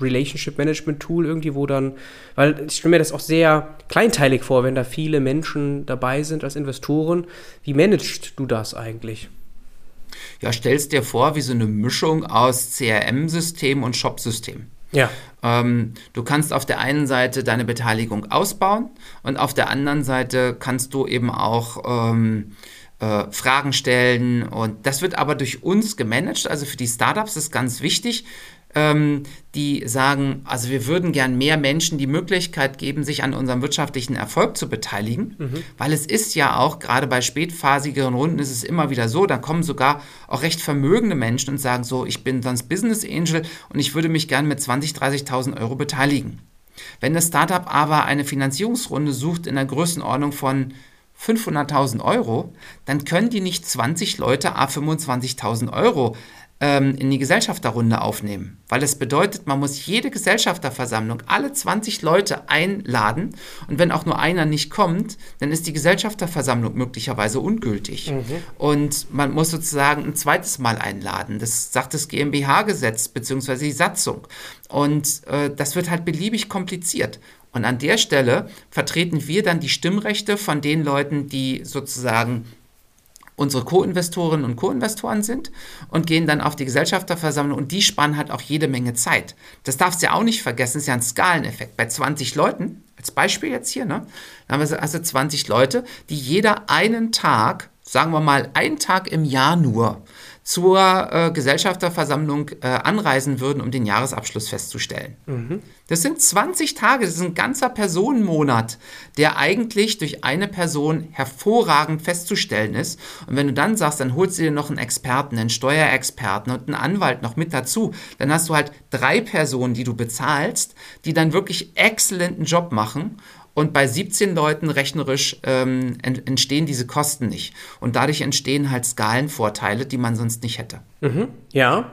Relationship Management Tool irgendwie, wo dann, weil ich stelle mir das auch sehr kleinteilig vor, wenn da viele Menschen dabei sind als Investoren. Wie managst du das eigentlich? Ja, stellst dir vor, wie so eine Mischung aus CRM-System und Shop-System. Ja. Ähm, du kannst auf der einen Seite deine Beteiligung ausbauen und auf der anderen Seite kannst du eben auch ähm, äh, Fragen stellen und das wird aber durch uns gemanagt. Also für die Startups ist ganz wichtig, ähm, die sagen, also wir würden gern mehr Menschen die Möglichkeit geben, sich an unserem wirtschaftlichen Erfolg zu beteiligen, mhm. weil es ist ja auch, gerade bei spätphasigeren Runden ist es immer wieder so, da kommen sogar auch recht vermögende Menschen und sagen so, ich bin sonst Business Angel und ich würde mich gern mit 20.000, 30.000 Euro beteiligen. Wenn das Startup aber eine Finanzierungsrunde sucht in der Größenordnung von 500.000 Euro, dann können die nicht 20 Leute a 25.000 Euro ähm, in die Gesellschafterrunde aufnehmen. Weil das bedeutet, man muss jede Gesellschafterversammlung, alle 20 Leute einladen und wenn auch nur einer nicht kommt, dann ist die Gesellschafterversammlung möglicherweise ungültig. Mhm. Und man muss sozusagen ein zweites Mal einladen. Das sagt das GmbH-Gesetz bzw. die Satzung. Und äh, das wird halt beliebig kompliziert. Und an der Stelle vertreten wir dann die Stimmrechte von den Leuten, die sozusagen unsere Co-Investorinnen und Co-Investoren sind und gehen dann auf die Gesellschafterversammlung und die spannen halt auch jede Menge Zeit. Das darfst du ja auch nicht vergessen, ist ja ein Skaleneffekt. Bei 20 Leuten, als Beispiel jetzt hier, ne, haben wir also 20 Leute, die jeder einen Tag, sagen wir mal einen Tag im Jahr nur, zur äh, Gesellschafterversammlung äh, anreisen würden, um den Jahresabschluss festzustellen. Mhm. Das sind 20 Tage, das ist ein ganzer Personenmonat, der eigentlich durch eine Person hervorragend festzustellen ist. Und wenn du dann sagst, dann holst du dir noch einen Experten, einen Steuerexperten und einen Anwalt noch mit dazu, dann hast du halt drei Personen, die du bezahlst, die dann wirklich exzellenten Job machen und bei 17 Leuten rechnerisch ähm, entstehen diese Kosten nicht. Und dadurch entstehen halt Skalenvorteile, die man sonst nicht hätte. Mhm, ja.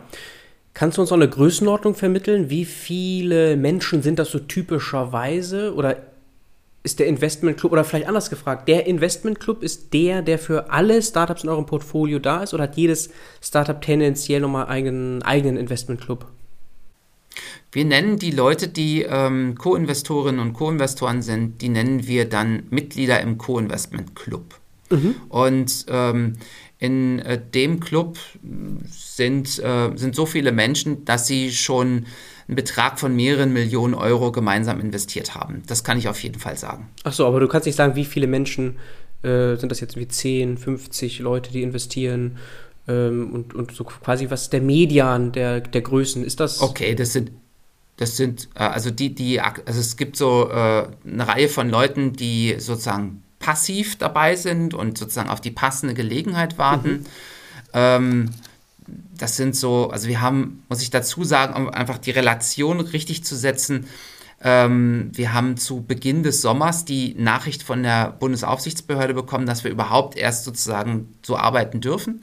Kannst du uns auch eine Größenordnung vermitteln? Wie viele Menschen sind das so typischerweise? Oder ist der Investmentclub, oder vielleicht anders gefragt, der Investmentclub ist der, der für alle Startups in eurem Portfolio da ist? Oder hat jedes Startup tendenziell nochmal einen eigenen Investmentclub? Wir nennen die Leute, die ähm, Co-Investorinnen und Co-Investoren sind, die nennen wir dann Mitglieder im Co-Investment Club. Mhm. Und ähm, in äh, dem Club sind, äh, sind so viele Menschen, dass sie schon einen Betrag von mehreren Millionen Euro gemeinsam investiert haben. Das kann ich auf jeden Fall sagen. Ach so, aber du kannst nicht sagen, wie viele Menschen äh, sind das jetzt wie 10, 50 Leute, die investieren ähm, und, und so quasi was der Median der, der Größen ist das? Okay, das sind das sind, äh, also die, die, also es gibt so äh, eine Reihe von Leuten, die sozusagen passiv dabei sind und sozusagen auf die passende Gelegenheit warten. Mhm. Ähm, das sind so, also wir haben, muss ich dazu sagen, um einfach die Relation richtig zu setzen, ähm, wir haben zu Beginn des Sommers die Nachricht von der Bundesaufsichtsbehörde bekommen, dass wir überhaupt erst sozusagen so arbeiten dürfen.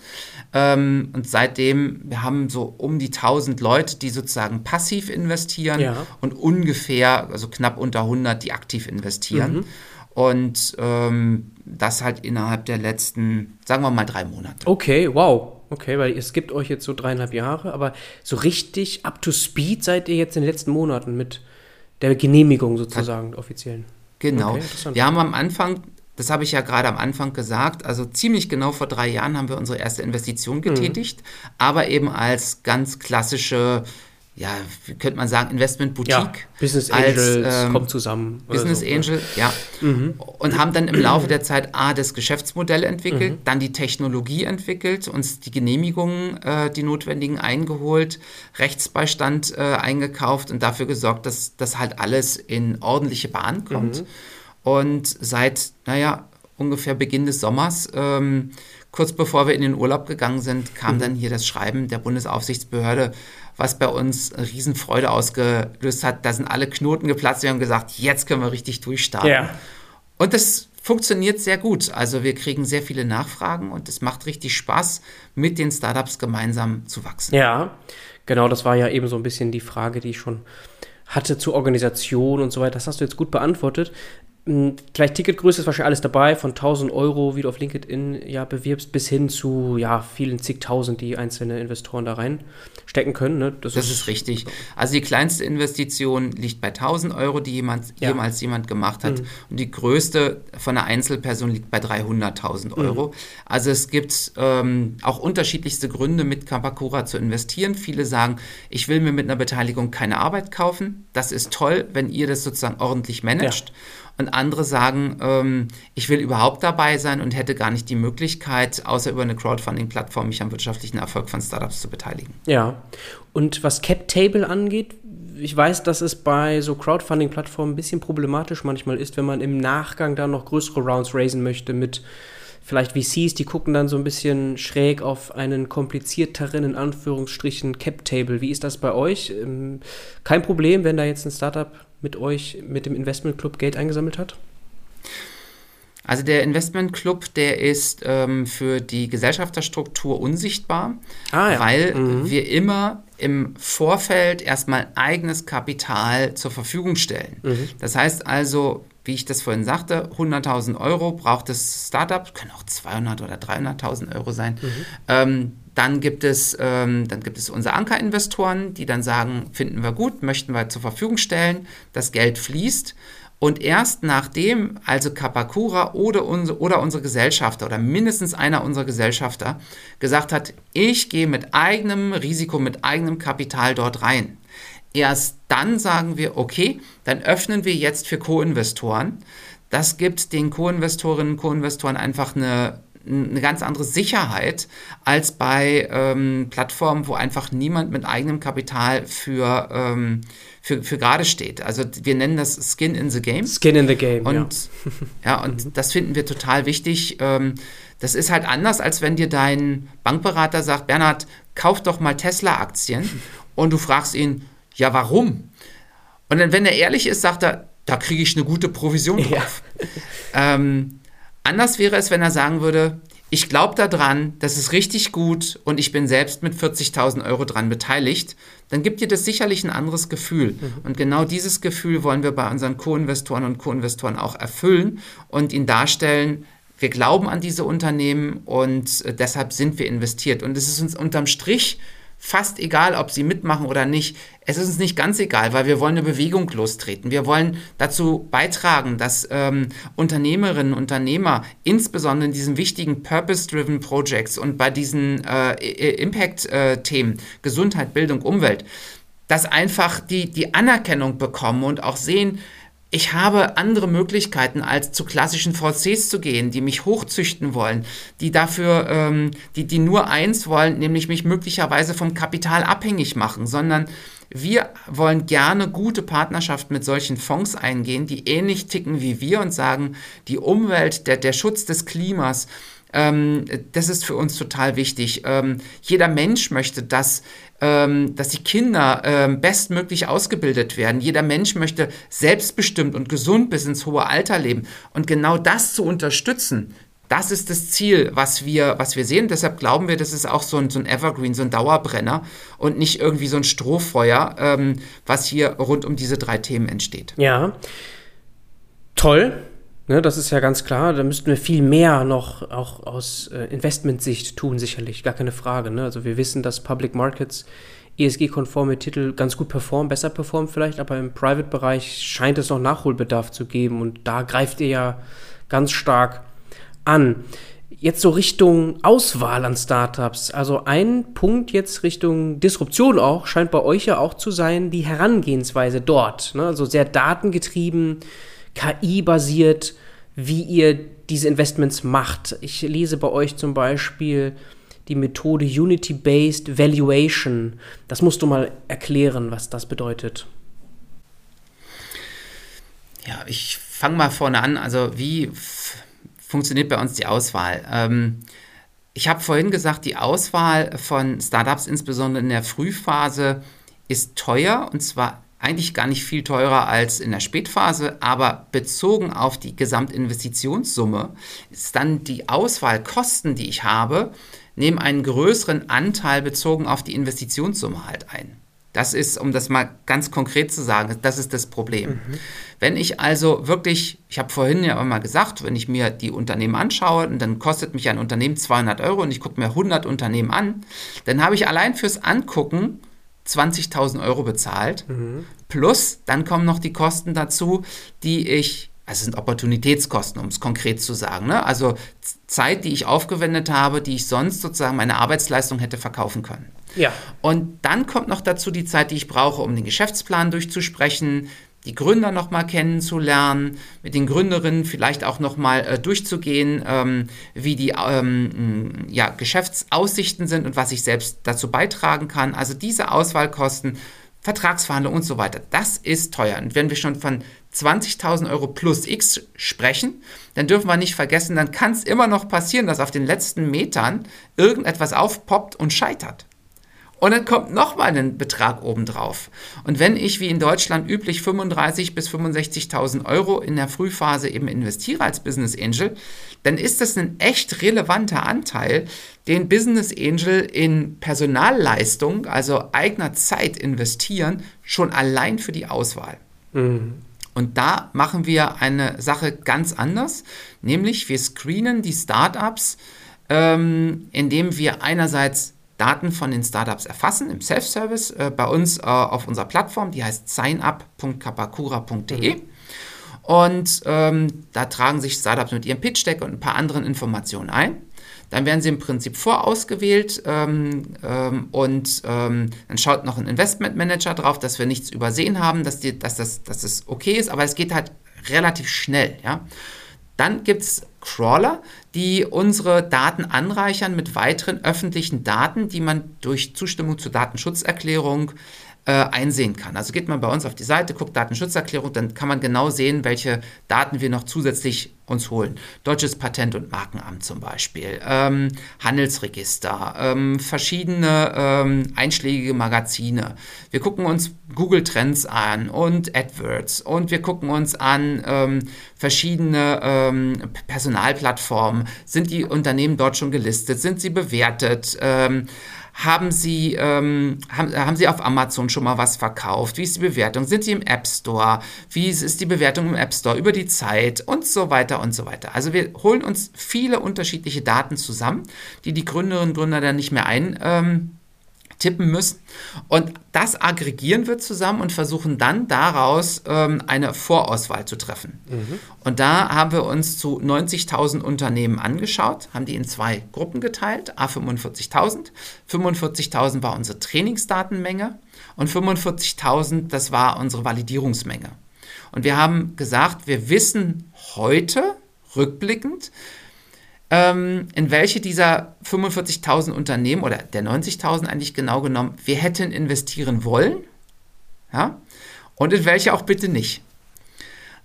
Ähm, und seitdem, wir haben so um die 1000 Leute, die sozusagen passiv investieren ja. und ungefähr, also knapp unter 100, die aktiv investieren. Mhm. Und ähm, das halt innerhalb der letzten, sagen wir mal, drei Monate. Okay, wow. Okay, weil es gibt euch jetzt so dreieinhalb Jahre, aber so richtig up to speed seid ihr jetzt in den letzten Monaten mit der Genehmigung sozusagen, offiziellen. Genau. Okay, wir haben am Anfang, das habe ich ja gerade am Anfang gesagt, also ziemlich genau vor drei Jahren haben wir unsere erste Investition mhm. getätigt, mhm. aber eben als ganz klassische ja, wie könnte man sagen, Investment Boutique. Ja, Business Angels als, ähm, kommt zusammen. Business so, Angel, ja. ja. Mhm. Und haben dann im Laufe der Zeit A, das Geschäftsmodell entwickelt, mhm. dann die Technologie entwickelt, uns die Genehmigungen, äh, die notwendigen eingeholt, Rechtsbeistand äh, eingekauft und dafür gesorgt, dass das halt alles in ordentliche Bahn kommt. Mhm. Und seit, naja, ungefähr Beginn des Sommers ähm, kurz bevor wir in den Urlaub gegangen sind, kam mhm. dann hier das Schreiben der Bundesaufsichtsbehörde, was bei uns Riesenfreude ausgelöst hat. Da sind alle Knoten geplatzt. Wir haben gesagt, jetzt können wir richtig durchstarten. Ja. Und das funktioniert sehr gut. Also wir kriegen sehr viele Nachfragen und es macht richtig Spaß, mit den Startups gemeinsam zu wachsen. Ja, genau, das war ja eben so ein bisschen die Frage, die ich schon hatte zur Organisation und so weiter. Das hast du jetzt gut beantwortet. Hm, vielleicht Ticketgröße ist wahrscheinlich alles dabei, von 1000 Euro, wie du auf LinkedIn ja bewirbst, bis hin zu ja, vielen zigtausend, die einzelne Investoren da reinstecken können. Ne? Das, das ist, ist, richtig. Also die kleinste Investition liegt bei 1000 Euro, die jemand, ja. jemals jemand gemacht hat. Mhm. Und die größte von einer Einzelperson liegt bei 300.000 Euro. Mhm. Also es gibt ähm, auch unterschiedlichste Gründe, mit Kapakura zu investieren. Viele sagen, ich will mir mit einer Beteiligung keine Arbeit kaufen. Das ist toll, wenn ihr das sozusagen ordentlich managt. Ja. Und andere sagen, ähm, ich will überhaupt dabei sein und hätte gar nicht die Möglichkeit, außer über eine Crowdfunding-Plattform mich am wirtschaftlichen Erfolg von Startups zu beteiligen. Ja. Und was CapTable angeht, ich weiß, dass es bei so Crowdfunding-Plattformen ein bisschen problematisch manchmal ist, wenn man im Nachgang da noch größere Rounds raisen möchte mit vielleicht VCs, die gucken dann so ein bisschen schräg auf einen komplizierteren, in Anführungsstrichen, Cap-Table. Wie ist das bei euch? Ähm, kein Problem, wenn da jetzt ein Startup mit euch, mit dem Investment Club Geld eingesammelt hat? Also der Investment Club, der ist ähm, für die Gesellschafterstruktur unsichtbar, ah, ja. weil mhm. wir immer im Vorfeld erstmal eigenes Kapital zur Verfügung stellen. Mhm. Das heißt also, wie ich das vorhin sagte, 100.000 Euro braucht das Startup, können auch 200 oder 300.000 Euro sein. Mhm. Ähm, dann gibt es, ähm, dann gibt es unsere Ankerinvestoren, die dann sagen, finden wir gut, möchten wir zur Verfügung stellen, das Geld fließt. Und erst nachdem also Kapakura oder, unsere, oder unsere Gesellschafter oder mindestens einer unserer Gesellschafter gesagt hat, ich gehe mit eigenem Risiko, mit eigenem Kapital dort rein, erst dann sagen wir, okay, dann öffnen wir jetzt für Co-Investoren. Das gibt den Co-Investorinnen und Co-Investoren einfach eine eine ganz andere Sicherheit als bei ähm, Plattformen, wo einfach niemand mit eigenem Kapital für, ähm, für, für gerade steht. Also wir nennen das Skin in the Game. Skin in the Game. Und ja, ja und mhm. das finden wir total wichtig. Ähm, das ist halt anders, als wenn dir dein Bankberater sagt, Bernhard, kauf doch mal Tesla-Aktien und du fragst ihn, ja, warum? Und dann, wenn er ehrlich ist, sagt er, da kriege ich eine gute Provision drauf. Ja. Ähm, anders wäre es, wenn er sagen würde, ich glaube daran, das ist richtig gut und ich bin selbst mit 40.000 Euro dran beteiligt, dann gibt dir das sicherlich ein anderes Gefühl. Mhm. Und genau dieses Gefühl wollen wir bei unseren Co-Investoren und Co-Investoren auch erfüllen und ihnen darstellen, wir glauben an diese Unternehmen und äh, deshalb sind wir investiert. Und es ist uns unterm Strich fast egal, ob sie mitmachen oder nicht. Es ist uns nicht ganz egal, weil wir wollen eine Bewegung lostreten. Wir wollen dazu beitragen, dass ähm, Unternehmerinnen und Unternehmer, insbesondere in diesen wichtigen Purpose-Driven Projects und bei diesen äh, Impact-Themen, Gesundheit, Bildung, Umwelt, dass einfach die, die Anerkennung bekommen und auch sehen, ich habe andere Möglichkeiten, als zu klassischen VCs zu gehen, die mich hochzüchten wollen, die dafür, ähm, die, die nur eins wollen, nämlich mich möglicherweise vom Kapital abhängig machen, sondern wir wollen gerne gute Partnerschaften mit solchen Fonds eingehen, die ähnlich ticken wie wir und sagen, die Umwelt, der, der Schutz des Klimas, ähm, das ist für uns total wichtig. Ähm, jeder Mensch möchte, dass, ähm, dass die Kinder ähm, bestmöglich ausgebildet werden. Jeder Mensch möchte selbstbestimmt und gesund bis ins hohe Alter leben. Und genau das zu unterstützen, das ist das Ziel, was wir, was wir sehen. Deshalb glauben wir, das ist auch so ein, so ein Evergreen, so ein Dauerbrenner und nicht irgendwie so ein Strohfeuer, ähm, was hier rund um diese drei Themen entsteht. Ja, toll. Ne, das ist ja ganz klar. Da müssten wir viel mehr noch auch aus äh, Investmentsicht tun, sicherlich. Gar keine Frage. Ne? Also wir wissen, dass Public Markets ESG-konforme Titel ganz gut performen, besser performen vielleicht, aber im Private-Bereich scheint es noch Nachholbedarf zu geben und da greift ihr ja ganz stark an. Jetzt so Richtung Auswahl an Startups. Also ein Punkt jetzt Richtung Disruption auch, scheint bei euch ja auch zu sein, die Herangehensweise dort. Ne? Also sehr datengetrieben, KI-basiert, wie ihr diese Investments macht. Ich lese bei euch zum Beispiel die Methode Unity-Based Valuation. Das musst du mal erklären, was das bedeutet. Ja, ich fange mal vorne an. Also wie funktioniert bei uns die Auswahl? Ähm, ich habe vorhin gesagt, die Auswahl von Startups, insbesondere in der Frühphase, ist teuer und zwar eigentlich gar nicht viel teurer als in der Spätphase, aber bezogen auf die Gesamtinvestitionssumme ist dann die Auswahlkosten, die ich habe, nehmen einen größeren Anteil bezogen auf die Investitionssumme halt ein. Das ist, um das mal ganz konkret zu sagen, das ist das Problem. Mhm. Wenn ich also wirklich, ich habe vorhin ja mal gesagt, wenn ich mir die Unternehmen anschaue, dann kostet mich ein Unternehmen 200 Euro und ich gucke mir 100 Unternehmen an, dann habe ich allein fürs Angucken 20.000 Euro bezahlt. Mhm. Plus, dann kommen noch die Kosten dazu, die ich, also sind Opportunitätskosten, um es konkret zu sagen. Ne? Also Zeit, die ich aufgewendet habe, die ich sonst sozusagen meine Arbeitsleistung hätte verkaufen können. Ja. Und dann kommt noch dazu die Zeit, die ich brauche, um den Geschäftsplan durchzusprechen, die Gründer nochmal kennenzulernen, mit den Gründerinnen vielleicht auch nochmal äh, durchzugehen, ähm, wie die ähm, ja, Geschäftsaussichten sind und was ich selbst dazu beitragen kann. Also diese Auswahlkosten, Vertragsverhandlungen und so weiter, das ist teuer. Und wenn wir schon von 20.000 Euro plus X sprechen, dann dürfen wir nicht vergessen, dann kann es immer noch passieren, dass auf den letzten Metern irgendetwas aufpoppt und scheitert. Und dann kommt nochmal ein Betrag obendrauf. Und wenn ich wie in Deutschland üblich 35.000 bis 65.000 Euro in der Frühphase eben investiere als Business Angel, dann ist das ein echt relevanter Anteil, den Business Angel in Personalleistung, also eigener Zeit investieren, schon allein für die Auswahl. Mhm. Und da machen wir eine Sache ganz anders, nämlich wir screenen die Startups, ähm, indem wir einerseits Daten von den Startups erfassen im Self-Service äh, bei uns äh, auf unserer Plattform, die heißt signup.kapakura.de. Mhm. Und ähm, da tragen sich Startups mit ihrem Pitch-Deck und ein paar anderen Informationen ein. Dann werden sie im Prinzip vorausgewählt ähm, ähm, und ähm, dann schaut noch ein Investment Manager drauf, dass wir nichts übersehen haben, dass, die, dass, das, dass das okay ist, aber es geht halt relativ schnell. Ja? Dann gibt es Crawler, die unsere Daten anreichern mit weiteren öffentlichen Daten, die man durch Zustimmung zur Datenschutzerklärung äh, einsehen kann. Also geht man bei uns auf die Seite, guckt Datenschutzerklärung, dann kann man genau sehen, welche Daten wir noch zusätzlich uns holen. Deutsches Patent- und Markenamt zum Beispiel, ähm, Handelsregister, ähm, verschiedene ähm, einschlägige Magazine. Wir gucken uns Google Trends an und AdWords und wir gucken uns an ähm, verschiedene ähm, Personalplattformen. Sind die Unternehmen dort schon gelistet? Sind sie bewertet? Haben Sie, ähm, haben, haben Sie auf Amazon schon mal was verkauft? Wie ist die Bewertung? Sind Sie im App Store? Wie ist die Bewertung im App Store über die Zeit? Und so weiter und so weiter. Also wir holen uns viele unterschiedliche Daten zusammen, die die Gründerinnen und Gründer dann nicht mehr ein, ähm, tippen müssen. Und das aggregieren wir zusammen und versuchen dann daraus ähm, eine Vorauswahl zu treffen. Mhm. Und da haben wir uns zu 90.000 Unternehmen angeschaut, haben die in zwei Gruppen geteilt, A 45.000. 45.000 war unsere Trainingsdatenmenge und 45.000, das war unsere Validierungsmenge. Und wir haben gesagt, wir wissen heute, rückblickend, ähm, in welche dieser 45.000 Unternehmen oder der 90.000 eigentlich genau genommen wir hätten investieren wollen. Ja? Und in welche auch bitte nicht.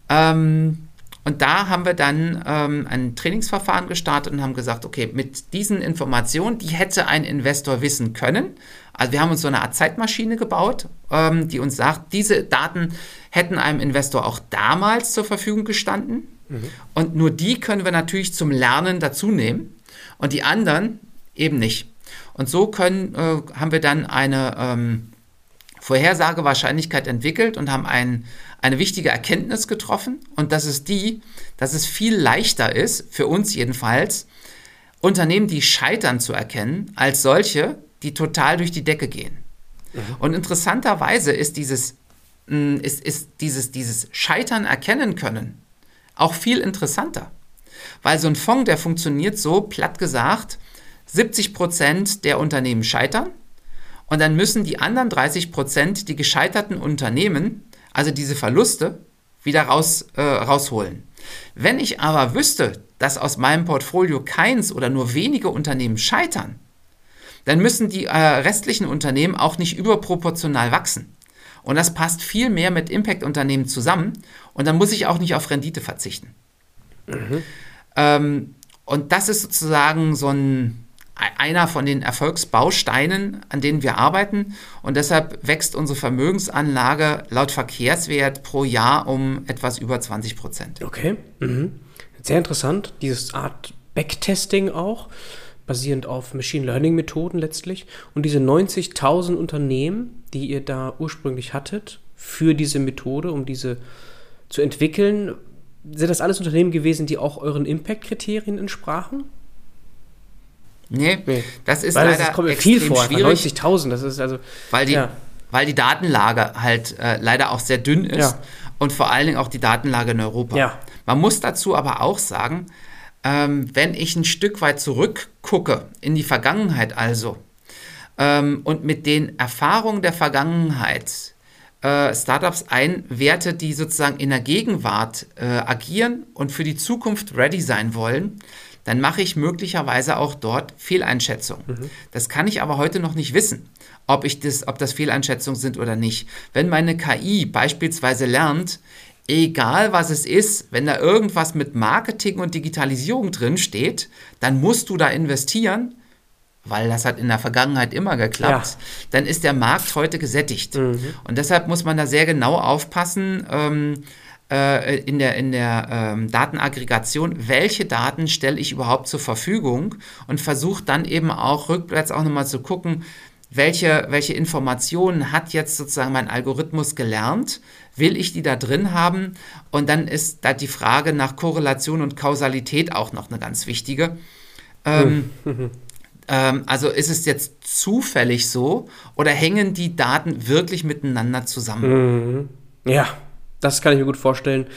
Ähm, und da haben wir dann ähm, ein Trainingsverfahren gestartet und haben gesagt, okay, mit diesen Informationen, die hätte ein Investor wissen können. Also wir haben uns so eine Art Zeitmaschine gebaut, ähm, die uns sagt, diese Daten hätten einem Investor auch damals zur Verfügung gestanden. Mhm. Und nur die können wir natürlich zum Lernen dazu nehmen und die anderen eben nicht. Und so können, äh, haben wir dann eine ähm, Vorhersagewahrscheinlichkeit entwickelt und haben ein, eine wichtige Erkenntnis getroffen. Und das ist die, dass es viel leichter ist, für uns jedenfalls, Unternehmen, die scheitern, zu erkennen, als solche, die total durch die Decke gehen. Mhm. Und interessanterweise ist dieses, mm, ist, ist dieses, dieses Scheitern erkennen können auch viel interessanter. Weil so ein Fonds, der funktioniert so, platt gesagt, 70 Prozent der Unternehmen scheitern und dann müssen die anderen 30 Prozent die gescheiterten Unternehmen, also diese Verluste, wieder raus, äh, rausholen. Wenn ich aber wüsste, dass aus meinem Portfolio keins oder nur wenige Unternehmen scheitern, dann müssen die äh, restlichen Unternehmen auch nicht überproportional wachsen. Und das passt viel mehr mit Impact-Unternehmen zusammen. Und dann muss ich auch nicht auf Rendite verzichten. Mhm. Ähm, und das ist sozusagen so ein, einer von den Erfolgsbausteinen, an denen wir arbeiten. Und deshalb wächst unsere Vermögensanlage laut Verkehrswert pro Jahr um etwas über 20 Prozent. Okay. Mhm. Sehr interessant, dieses Art Backtesting auch basierend auf Machine Learning Methoden letztlich. Und diese 90.000 Unternehmen, die ihr da ursprünglich hattet für diese Methode, um diese zu entwickeln, sind das alles Unternehmen gewesen, die auch euren Impact-Kriterien entsprachen? Nee, nee, das ist weil leider das kommt viel vor, 90.000, das ist also weil die ja. weil die Datenlage halt äh, leider auch sehr dünn ist ja. und vor allen Dingen auch die Datenlage in Europa. Ja. Man muss dazu aber auch sagen, ähm, wenn ich ein Stück weit zurückgucke, in die Vergangenheit also, ähm, und mit den Erfahrungen der Vergangenheit äh, Startups einwerte, die sozusagen in der Gegenwart äh, agieren und für die Zukunft ready sein wollen, dann mache ich möglicherweise auch dort Fehleinschätzungen. Mhm. Das kann ich aber heute noch nicht wissen, ob, ich das, ob das Fehleinschätzungen sind oder nicht. Wenn meine KI beispielsweise lernt, egal was es ist, wenn da irgendwas mit Marketing und Digitalisierung drin steht, dann musst du da investieren, weil das hat in der Vergangenheit immer geklappt, ja. dann ist der Markt heute gesättigt. Mhm. Und deshalb muss man da sehr genau aufpassen. Ähm, äh, in der, in der ähm, Datenaggregation, welche Daten stelle ich überhaupt zur Verfügung und versuche dann eben auch rückwärts auch nochmal zu gucken, welche, welche Informationen hat jetzt sozusagen mein Algorithmus gelernt, will ich die da drin haben? Und dann ist da die Frage nach Korrelation und Kausalität auch noch eine ganz wichtige. Ähm, ähm, also ist es jetzt zufällig so oder hängen die Daten wirklich miteinander zusammen? Mhm. Ja, das kann ich mir gut vorstellen.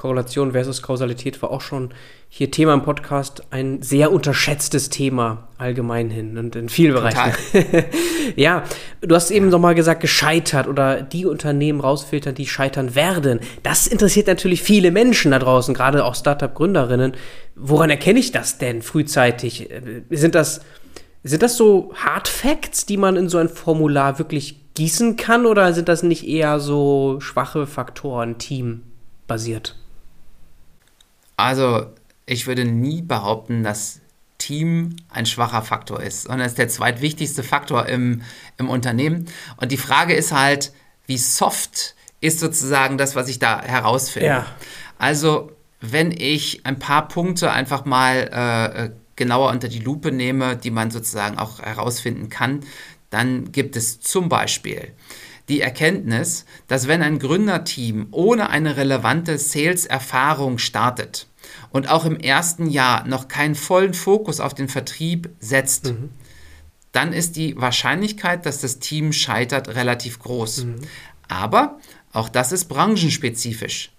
Korrelation versus Kausalität war auch schon hier Thema im Podcast, ein sehr unterschätztes Thema allgemein hin und in vielen Bereichen. ja, du hast eben nochmal gesagt, gescheitert oder die Unternehmen rausfiltern, die scheitern werden. Das interessiert natürlich viele Menschen da draußen, gerade auch Startup-Gründerinnen. Woran erkenne ich das denn frühzeitig? Sind das, sind das so Hard Facts, die man in so ein Formular wirklich gießen kann oder sind das nicht eher so schwache Faktoren, teambasiert? Also, ich würde nie behaupten, dass Team ein schwacher Faktor ist, sondern es ist der zweitwichtigste Faktor im, im Unternehmen. Und die Frage ist halt, wie soft ist sozusagen das, was ich da herausfinde. Ja. Also, wenn ich ein paar Punkte einfach mal äh, äh, genauer unter die Lupe nehme, die man sozusagen auch herausfinden kann, dann gibt es zum Beispiel die Erkenntnis, dass wenn ein Gründerteam ohne eine relevante Sales-Erfahrung startet und auch im ersten Jahr noch keinen vollen Fokus auf den Vertrieb setzt, mhm. dann ist die Wahrscheinlichkeit, dass das Team scheitert, relativ groß. Mhm. Aber auch das ist branchenspezifisch.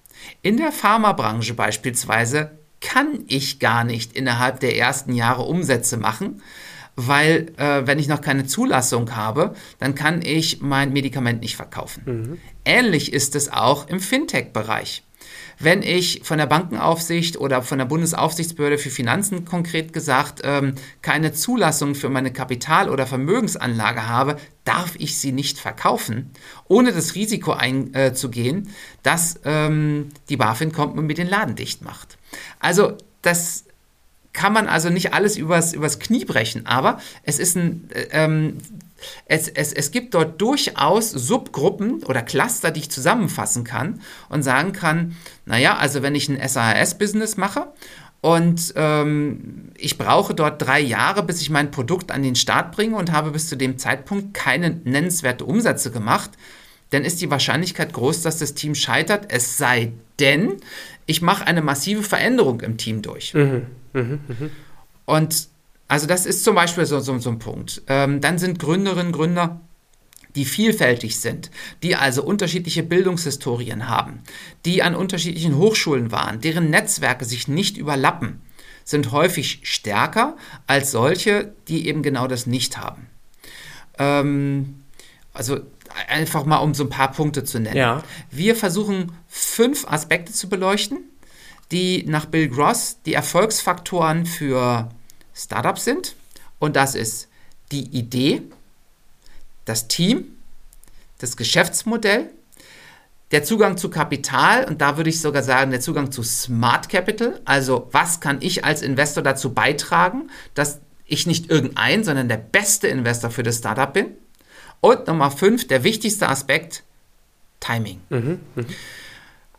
In der Pharmabranche beispielsweise kann ich gar nicht innerhalb der ersten Jahre Umsätze machen, weil äh, wenn ich noch keine Zulassung habe, dann kann ich mein Medikament nicht verkaufen. Mhm. Ähnlich ist es auch im Fintech-Bereich. Wenn ich von der Bankenaufsicht oder von der Bundesaufsichtsbehörde für Finanzen konkret gesagt ähm, keine Zulassung für meine Kapital- oder Vermögensanlage habe, darf ich sie nicht verkaufen, ohne das Risiko einzugehen, äh, dass ähm, die BaFin kommt und mir den Laden dicht macht. Also das kann man also nicht alles übers, übers Knie brechen, aber es ist ein, äh, ähm, es, es, es gibt dort durchaus Subgruppen oder Cluster, die ich zusammenfassen kann und sagen kann, naja, also wenn ich ein SAS-Business mache und ähm, ich brauche dort drei Jahre, bis ich mein Produkt an den Start bringe und habe bis zu dem Zeitpunkt keine nennenswerte Umsätze gemacht, dann ist die Wahrscheinlichkeit groß, dass das Team scheitert, es sei denn, ich mache eine massive Veränderung im Team durch. Mhm. Mhm. Mhm. Und also das ist zum Beispiel so, so, so ein Punkt. Ähm, dann sind Gründerinnen, Gründer, die vielfältig sind, die also unterschiedliche Bildungshistorien haben, die an unterschiedlichen Hochschulen waren, deren Netzwerke sich nicht überlappen, sind häufig stärker als solche, die eben genau das nicht haben. Ähm, also einfach mal um so ein paar Punkte zu nennen. Ja. Wir versuchen fünf Aspekte zu beleuchten, die nach Bill Gross die Erfolgsfaktoren für Startups sind. Und das ist die Idee, das Team, das Geschäftsmodell, der Zugang zu Kapital und da würde ich sogar sagen, der Zugang zu Smart Capital. Also was kann ich als Investor dazu beitragen, dass ich nicht irgendein, sondern der beste Investor für das Startup bin. Und Nummer fünf, der wichtigste Aspekt, Timing. Mhm, mh.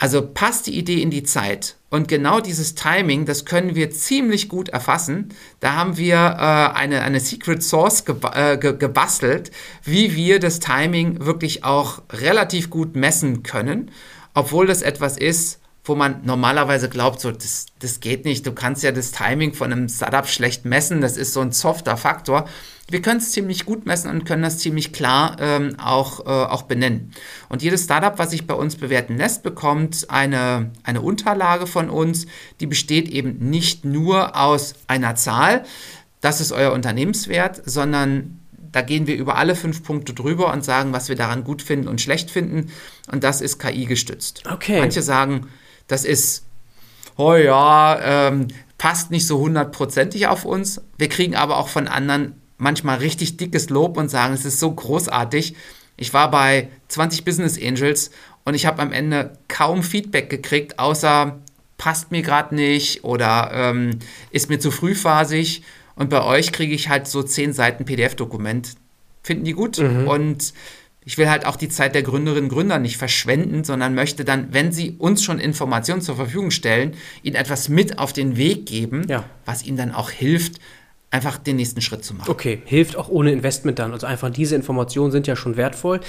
Also passt die Idee in die Zeit. Und genau dieses Timing, das können wir ziemlich gut erfassen. Da haben wir äh, eine, eine Secret Source ge äh, ge gebastelt, wie wir das Timing wirklich auch relativ gut messen können, obwohl das etwas ist, wo man normalerweise glaubt, so, das, das geht nicht. Du kannst ja das Timing von einem Startup schlecht messen. Das ist so ein softer Faktor wir können es ziemlich gut messen und können das ziemlich klar ähm, auch, äh, auch benennen. Und jedes Startup, was sich bei uns bewerten lässt, bekommt eine, eine Unterlage von uns, die besteht eben nicht nur aus einer Zahl, das ist euer Unternehmenswert, sondern da gehen wir über alle fünf Punkte drüber und sagen, was wir daran gut finden und schlecht finden. Und das ist KI gestützt. Okay. Manche sagen, das ist, oh ja, ähm, passt nicht so hundertprozentig auf uns. Wir kriegen aber auch von anderen manchmal richtig dickes Lob und sagen, es ist so großartig. Ich war bei 20 Business Angels und ich habe am Ende kaum Feedback gekriegt, außer passt mir gerade nicht oder ähm, ist mir zu frühphasig. Und bei euch kriege ich halt so 10 Seiten PDF-Dokument. Finden die gut? Mhm. Und ich will halt auch die Zeit der Gründerinnen und Gründer nicht verschwenden, sondern möchte dann, wenn sie uns schon Informationen zur Verfügung stellen, ihnen etwas mit auf den Weg geben, ja. was ihnen dann auch hilft, einfach den nächsten Schritt zu machen. Okay, hilft auch ohne Investment dann. Also einfach diese Informationen sind ja schon wertvoll.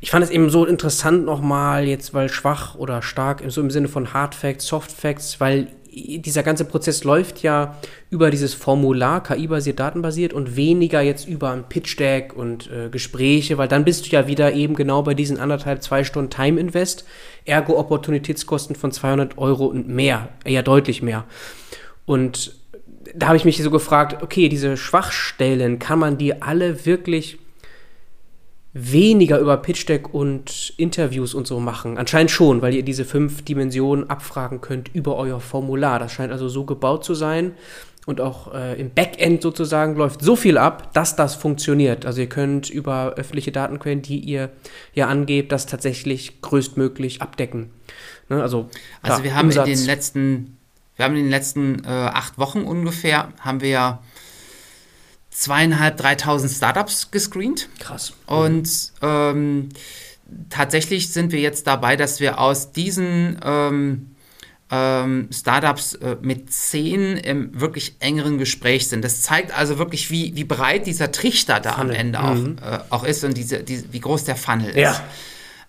Ich fand es eben so interessant nochmal jetzt, weil schwach oder stark, so im Sinne von Hard Facts, Soft Facts, weil dieser ganze Prozess läuft ja über dieses Formular, KI-basiert, datenbasiert und weniger jetzt über ein Pitch-Deck und äh, Gespräche, weil dann bist du ja wieder eben genau bei diesen anderthalb, zwei Stunden Time-Invest, ergo Opportunitätskosten von 200 Euro und mehr, eher deutlich mehr. Und da habe ich mich so gefragt, okay, diese Schwachstellen, kann man die alle wirklich weniger über Pitch Deck und Interviews und so machen? Anscheinend schon, weil ihr diese fünf Dimensionen abfragen könnt über euer Formular. Das scheint also so gebaut zu sein, und auch äh, im Backend sozusagen läuft so viel ab, dass das funktioniert. Also ihr könnt über öffentliche Datenquellen, die ihr ja angebt, das tatsächlich größtmöglich abdecken. Ne? Also, klar, also wir haben Umsatz. in den letzten, wir haben in den letzten äh, acht Wochen ungefähr, haben wir ja zweieinhalb, dreitausend Startups gescreent. Krass. Und ähm, tatsächlich sind wir jetzt dabei, dass wir aus diesen ähm, ähm, Startups äh, mit zehn im wirklich engeren Gespräch sind. Das zeigt also wirklich, wie, wie breit dieser Trichter da Funnel. am Ende mhm. auch, äh, auch ist und diese, diese, wie groß der Funnel ist. Ja.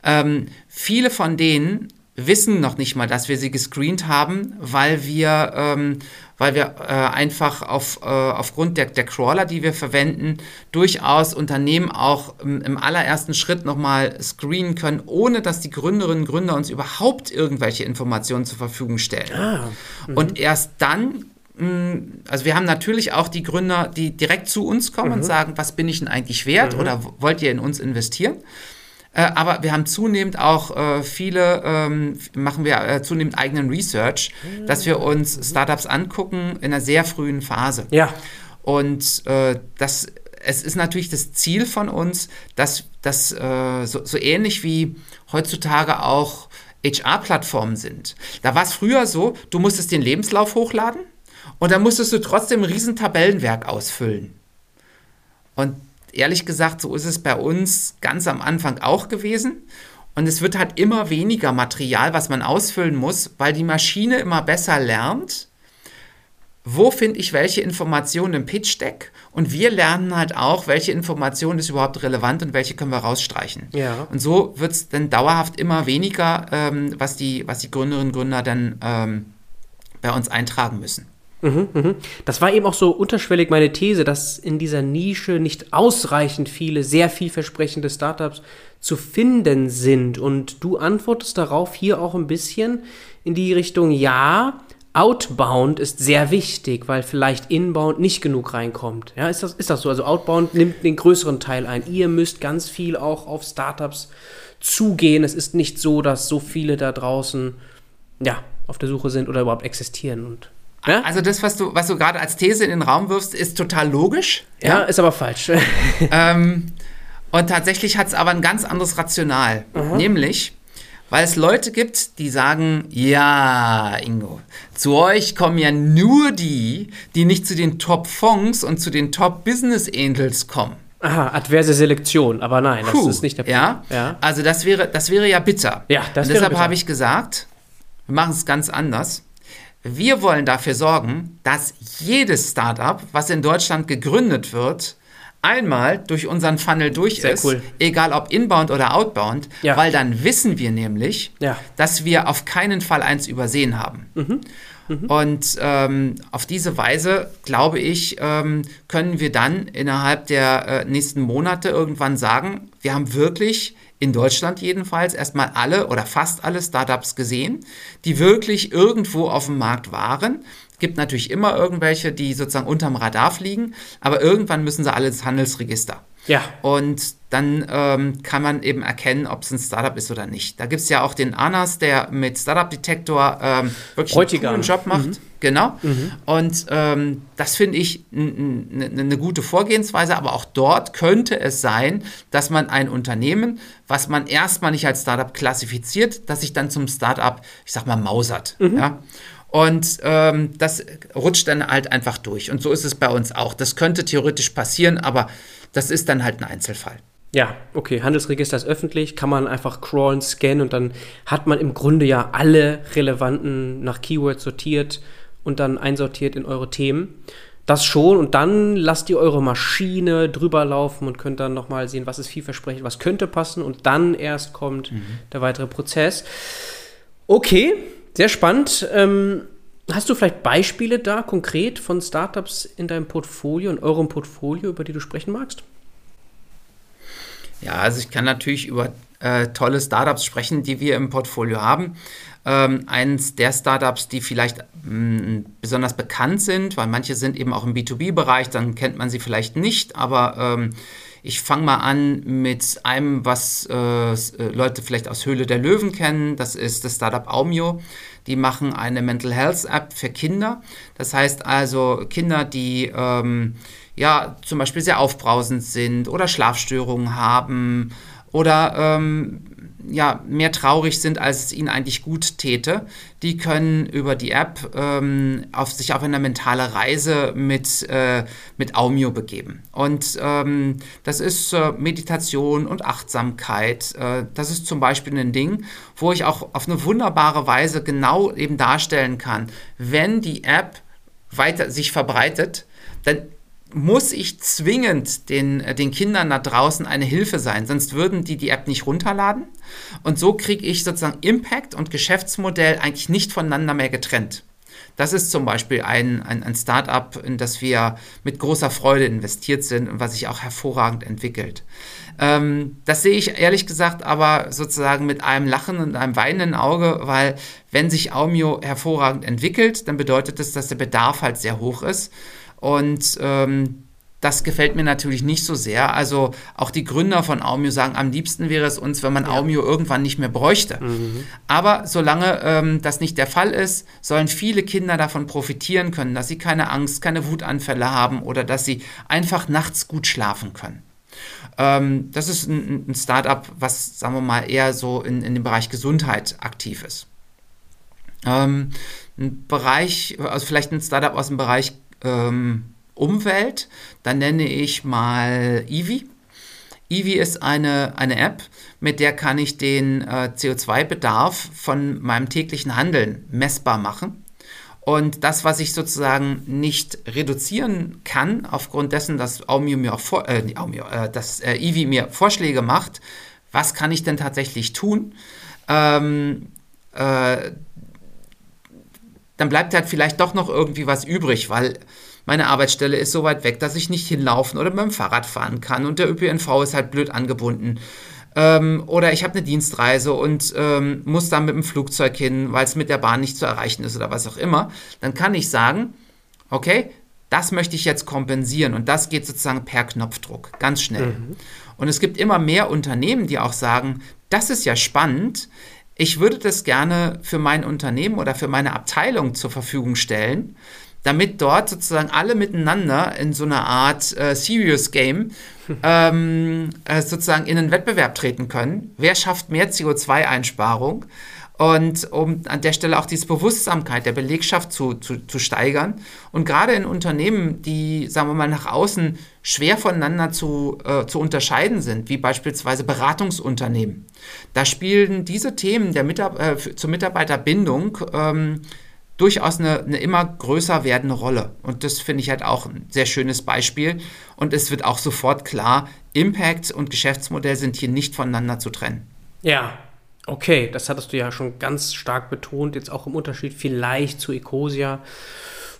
Ähm, viele von denen wissen noch nicht mal, dass wir sie gescreent haben, weil wir, ähm, weil wir äh, einfach auf, äh, aufgrund der, der Crawler, die wir verwenden, durchaus Unternehmen auch im, im allerersten Schritt nochmal screenen können, ohne dass die Gründerinnen und Gründer uns überhaupt irgendwelche Informationen zur Verfügung stellen. Ah, und erst dann also wir haben natürlich auch die Gründer, die direkt zu uns kommen mhm. und sagen, was bin ich denn eigentlich wert mhm. oder wollt ihr in uns investieren? Äh, aber wir haben zunehmend auch äh, viele, ähm, machen wir äh, zunehmend eigenen Research, dass wir uns Startups angucken in einer sehr frühen Phase. Ja. Und äh, das, es ist natürlich das Ziel von uns, dass das äh, so, so ähnlich wie heutzutage auch HR-Plattformen sind. Da war es früher so, du musstest den Lebenslauf hochladen und dann musstest du trotzdem ein riesen Tabellenwerk ausfüllen. Und ehrlich gesagt, so ist es bei uns ganz am Anfang auch gewesen. Und es wird halt immer weniger Material, was man ausfüllen muss, weil die Maschine immer besser lernt, wo finde ich welche Informationen im Pitch-Deck und wir lernen halt auch, welche Information ist überhaupt relevant und welche können wir rausstreichen. Ja. Und so wird es dann dauerhaft immer weniger, ähm, was, die, was die Gründerinnen und Gründer dann ähm, bei uns eintragen müssen. Mhm, mhm. Das war eben auch so unterschwellig meine These, dass in dieser Nische nicht ausreichend viele sehr vielversprechende Startups zu finden sind. Und du antwortest darauf hier auch ein bisschen in die Richtung, ja, Outbound ist sehr wichtig, weil vielleicht Inbound nicht genug reinkommt. Ja, ist das, ist das so? Also Outbound nimmt den größeren Teil ein. Ihr müsst ganz viel auch auf Startups zugehen. Es ist nicht so, dass so viele da draußen ja, auf der Suche sind oder überhaupt existieren. Und ja? Also das, was du, was du gerade als These in den Raum wirfst, ist total logisch. Ja, ja ist aber falsch. ähm, und tatsächlich hat es aber ein ganz anderes Rational. Mhm. Nämlich, weil es Leute gibt, die sagen, ja, Ingo, zu euch kommen ja nur die, die nicht zu den Top-Fonds und zu den Top-Business-Angels kommen. Aha, adverse Selektion, aber nein, Puh, das ist nicht der Punkt. Ja, ja, also das wäre, das wäre ja bitter. Ja, das und deshalb habe ich gesagt, wir machen es ganz anders. Wir wollen dafür sorgen, dass jedes Startup, was in Deutschland gegründet wird, einmal durch unseren Funnel durch Sehr ist, cool. egal ob inbound oder outbound, ja. weil dann wissen wir nämlich, ja. dass wir auf keinen Fall eins übersehen haben. Mhm. Mhm. Und ähm, auf diese Weise, glaube ich, ähm, können wir dann innerhalb der äh, nächsten Monate irgendwann sagen, wir haben wirklich in Deutschland jedenfalls, erstmal alle oder fast alle Startups gesehen, die wirklich irgendwo auf dem Markt waren. Es gibt natürlich immer irgendwelche, die sozusagen unterm Radar fliegen, aber irgendwann müssen sie alle ins Handelsregister. Ja. Und dann ähm, kann man eben erkennen, ob es ein Startup ist oder nicht. Da gibt es ja auch den Anas, der mit Startup Detektor ähm, wirklich Bräutigam. einen coolen Job macht. Mhm. Genau. Mhm. Und ähm, das finde ich eine gute Vorgehensweise, aber auch dort könnte es sein, dass man ein Unternehmen, was man erstmal nicht als Startup klassifiziert, dass sich dann zum Startup, ich sag mal, mausert. Mhm. Ja? Und ähm, das rutscht dann halt einfach durch. Und so ist es bei uns auch. Das könnte theoretisch passieren, aber das ist dann halt ein Einzelfall. Ja, okay, Handelsregister ist öffentlich, kann man einfach crawlen, scannen und dann hat man im Grunde ja alle relevanten nach Keywords sortiert und dann einsortiert in eure Themen. Das schon und dann lasst ihr eure Maschine drüber laufen und könnt dann nochmal sehen, was ist vielversprechend, was könnte passen und dann erst kommt mhm. der weitere Prozess. Okay, sehr spannend. Ähm, hast du vielleicht Beispiele da konkret von Startups in deinem Portfolio, in eurem Portfolio, über die du sprechen magst? Ja, also ich kann natürlich über äh, tolle Startups sprechen, die wir im Portfolio haben. Ähm, eins der Startups, die vielleicht mh, mm, besonders bekannt sind, weil manche sind eben auch im B2B-Bereich, dann kennt man sie vielleicht nicht, aber ähm, ich fange mal an mit einem, was äh, äh, Leute vielleicht aus Höhle der Löwen kennen. Das ist das Startup Aumio. Die machen eine Mental Health App für Kinder. Das heißt also Kinder, die ähm, ja zum Beispiel sehr aufbrausend sind oder Schlafstörungen haben oder ähm, ja, mehr traurig sind, als es ihnen eigentlich gut täte, die können über die App ähm, auf sich auf eine mentale Reise mit, äh, mit Aumio begeben. Und ähm, das ist äh, Meditation und Achtsamkeit. Äh, das ist zum Beispiel ein Ding, wo ich auch auf eine wunderbare Weise genau eben darstellen kann, wenn die App weiter sich verbreitet, dann muss ich zwingend den, äh, den Kindern da draußen eine Hilfe sein, sonst würden die die App nicht runterladen. Und so kriege ich sozusagen Impact und Geschäftsmodell eigentlich nicht voneinander mehr getrennt. Das ist zum Beispiel ein, ein, ein Startup, in das wir mit großer Freude investiert sind und was sich auch hervorragend entwickelt. Ähm, das sehe ich ehrlich gesagt aber sozusagen mit einem Lachen und einem weinenden Auge, weil wenn sich Aumio hervorragend entwickelt, dann bedeutet das, dass der Bedarf halt sehr hoch ist. Und ähm, das gefällt mir natürlich nicht so sehr. Also auch die Gründer von Aumio sagen, am liebsten wäre es uns, wenn man ja. Aumio irgendwann nicht mehr bräuchte. Mhm. Aber solange ähm, das nicht der Fall ist, sollen viele Kinder davon profitieren können, dass sie keine Angst, keine Wutanfälle haben oder dass sie einfach nachts gut schlafen können. Ähm, das ist ein, ein Startup, was, sagen wir mal, eher so in, in dem Bereich Gesundheit aktiv ist. Ähm, ein Bereich, also vielleicht ein Startup aus dem Bereich ähm, Umwelt, dann nenne ich mal Eevee. Eevee ist eine, eine App, mit der kann ich den äh, CO2-Bedarf von meinem täglichen Handeln messbar machen. Und das, was ich sozusagen nicht reduzieren kann, aufgrund dessen, dass Aumio mir vor, äh, Aumio, äh, dass äh, Eevee mir Vorschläge macht, was kann ich denn tatsächlich tun? Ähm, äh, dann bleibt halt vielleicht doch noch irgendwie was übrig, weil meine Arbeitsstelle ist so weit weg, dass ich nicht hinlaufen oder mit dem Fahrrad fahren kann und der ÖPNV ist halt blöd angebunden. Ähm, oder ich habe eine Dienstreise und ähm, muss dann mit dem Flugzeug hin, weil es mit der Bahn nicht zu erreichen ist oder was auch immer. Dann kann ich sagen, okay, das möchte ich jetzt kompensieren und das geht sozusagen per Knopfdruck, ganz schnell. Mhm. Und es gibt immer mehr Unternehmen, die auch sagen, das ist ja spannend, ich würde das gerne für mein Unternehmen oder für meine Abteilung zur Verfügung stellen, damit dort sozusagen alle miteinander in so einer Art äh, Serious Game ähm, äh, sozusagen in einen Wettbewerb treten können. Wer schafft mehr CO2-Einsparung? Und um an der Stelle auch diese Bewusstsamkeit der Belegschaft zu, zu, zu steigern. Und gerade in Unternehmen, die, sagen wir mal, nach außen schwer voneinander zu, äh, zu unterscheiden sind, wie beispielsweise Beratungsunternehmen, da spielen diese Themen der Mitab äh, zur Mitarbeiterbindung ähm, durchaus eine, eine, immer größer werdende Rolle. Und das finde ich halt auch ein sehr schönes Beispiel. Und es wird auch sofort klar, Impact und Geschäftsmodell sind hier nicht voneinander zu trennen. Ja, Okay, das hattest du ja schon ganz stark betont, jetzt auch im Unterschied vielleicht zu Ecosia,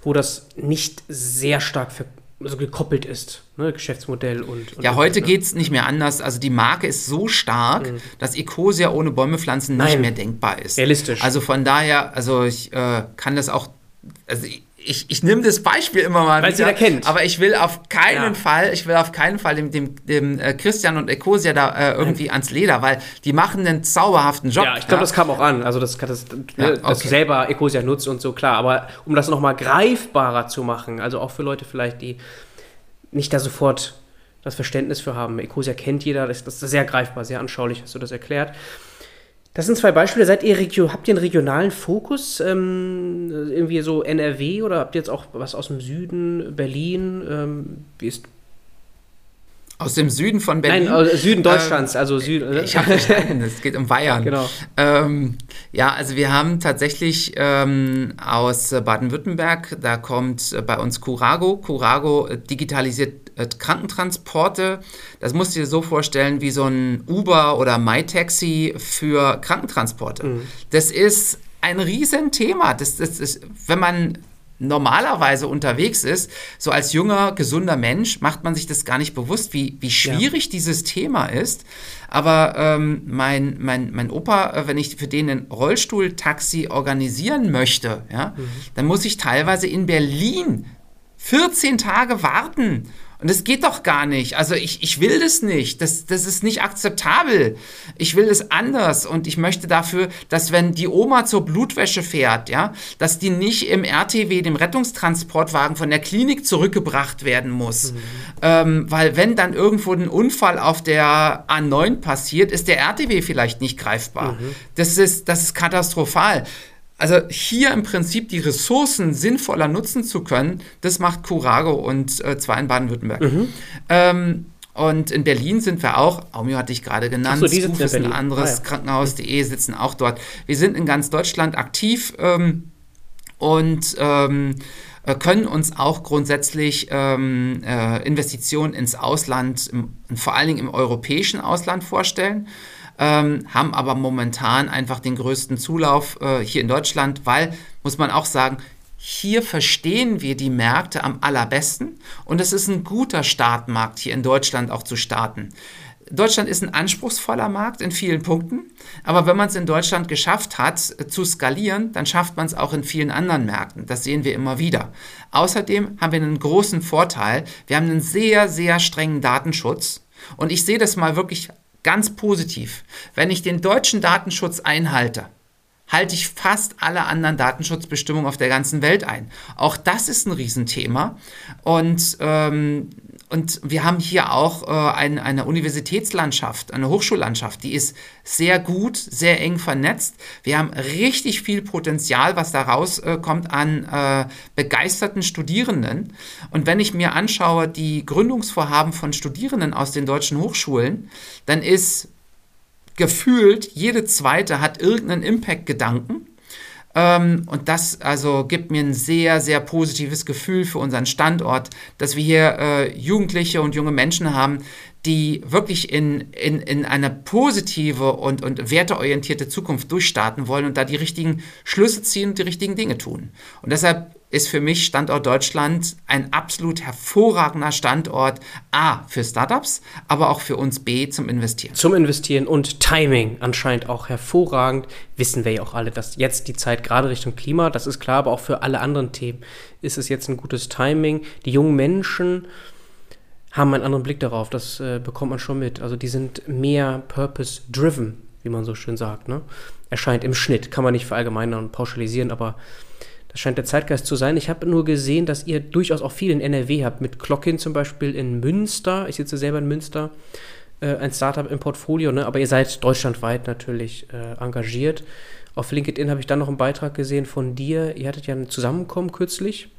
wo das nicht sehr stark für, also gekoppelt ist, ne, Geschäftsmodell und. und ja, heute ne? geht es nicht mehr anders. Also die Marke ist so stark, mhm. dass Ecosia ohne Bäume pflanzen nicht Nein. mehr denkbar ist. Realistisch. Also von daher, also ich äh, kann das auch, also ich, ich, ich nehme das Beispiel immer mal Weil wieder, kennt. aber ich will auf keinen ja. Fall, ich will auf keinen Fall dem, dem, dem äh, Christian und Ecosia da äh, irgendwie Nein. ans Leder, weil die machen einen zauberhaften Job. Ja, ich glaube, ja? das kam auch an. Also das, das, ja, okay. dass du selber Ecosia nutzt und so, klar. Aber um das nochmal greifbarer zu machen, also auch für Leute vielleicht, die nicht da sofort das Verständnis für haben. Ecosia kennt jeder, das, das ist sehr greifbar, sehr anschaulich, hast du das erklärt. Das sind zwei Beispiele. Seid ihr Regio habt ihr einen regionalen Fokus? Ähm, irgendwie so NRW oder habt ihr jetzt auch was aus dem Süden, Berlin? Ähm, wie ist aus dem Süden von Berlin? Nein, aus Süden Deutschlands, ähm, also Süden. Ich habe verstanden, es geht um Bayern. Genau. Ähm, ja, also wir haben tatsächlich ähm, aus Baden-Württemberg, da kommt bei uns Curago. Curago digitalisiert Krankentransporte. Das musst du dir so vorstellen wie so ein Uber oder MyTaxi für Krankentransporte. Mhm. Das ist ein Riesenthema. Das, das ist, wenn man normalerweise unterwegs ist, so als junger, gesunder Mensch, macht man sich das gar nicht bewusst, wie, wie schwierig ja. dieses Thema ist. Aber ähm, mein, mein, mein Opa, äh, wenn ich für den ein Rollstuhltaxi organisieren möchte, ja, mhm. dann muss ich teilweise in Berlin 14 Tage warten Und das geht doch gar nicht. Also ich, ich will das nicht. Das, das ist nicht akzeptabel. Ich will das anders. Und ich möchte dafür, dass wenn die Oma zur Blutwäsche fährt, ja, dass die nicht im RTW, dem Rettungstransportwagen von der Klinik zurückgebracht werden muss. Mhm. Ähm, weil wenn dann irgendwo ein Unfall auf der A9 passiert, ist der RTW vielleicht nicht greifbar. Mhm. Das, ist, das ist katastrophal. Also hier im Prinzip die Ressourcen sinnvoller nutzen zu können, das macht Curago und äh, zwar in Baden-Württemberg. Mhm. Ähm, und in Berlin sind wir auch, Aumio hatte ich gerade genannt, so, Spoof ist ein anderes, ah, ja. Krankenhaus.de sitzen auch dort. Wir sind in ganz Deutschland aktiv ähm, und ähm, äh, können uns auch grundsätzlich ähm, äh, Investitionen ins Ausland, im, vor allen Dingen im europäischen Ausland vorstellen ähm, haben aber momentan einfach den größten Zulauf äh, hier in Deutschland, weil, muss man auch sagen, hier verstehen wir die Märkte am allerbesten und es ist ein guter Startmarkt, hier in Deutschland auch zu starten. Deutschland ist ein anspruchsvoller Markt in vielen Punkten, aber wenn man es in Deutschland geschafft hat äh, zu skalieren, dann schafft man es auch in vielen anderen Märkten. Das sehen wir immer wieder. Außerdem haben wir einen großen Vorteil. Wir haben einen sehr, sehr strengen Datenschutz. Und ich sehe das mal wirklich Ganz positiv. Wenn ich den deutschen Datenschutz einhalte, halte ich fast alle anderen Datenschutzbestimmungen auf der ganzen Welt ein. Auch das ist ein Riesenthema. Und ähm, und wir haben hier auch äh, ein, eine Universitätslandschaft, eine Hochschullandschaft, die ist sehr gut, sehr eng vernetzt. Wir haben richtig viel Potenzial, was da rauskommt äh, an äh, begeisterten Studierenden. Und wenn ich mir anschaue, die Gründungsvorhaben von Studierenden aus den deutschen Hochschulen, dann ist gefühlt, jede zweite hat irgendeinen Impact-Gedanken und das also gibt mir ein sehr, sehr positives Gefühl für unseren Standort, dass wir hier äh, Jugendliche und junge Menschen haben, die wirklich in, in, in eine positive und, und werteorientierte Zukunft durchstarten wollen und da die richtigen Schlüsse ziehen und die richtigen Dinge tun. Und deshalb ist für mich Standort Deutschland ein absolut hervorragender Standort A für Startups, aber auch für uns B zum Investieren. Zum Investieren und Timing anscheinend auch hervorragend. Wissen wir ja auch alle, dass jetzt die Zeit gerade Richtung Klima, das ist klar, aber auch für alle anderen Themen ist es jetzt ein gutes Timing. Die jungen Menschen haben einen anderen Blick darauf, das äh, bekommt man schon mit. Also die sind mehr purpose-driven, wie man so schön sagt. Ne? Erscheint im Schnitt, kann man nicht verallgemeinern und pauschalisieren, aber das scheint der Zeitgeist zu sein. Ich habe nur gesehen, dass ihr durchaus auch viel in NRW habt, mit Clockin zum Beispiel in Münster. Ich sitze selber in Münster, äh, ein Startup im Portfolio, ne? aber ihr seid deutschlandweit natürlich äh, engagiert. Auf LinkedIn habe ich dann noch einen Beitrag gesehen von dir. Ihr hattet ja ein Zusammenkommen kürzlich.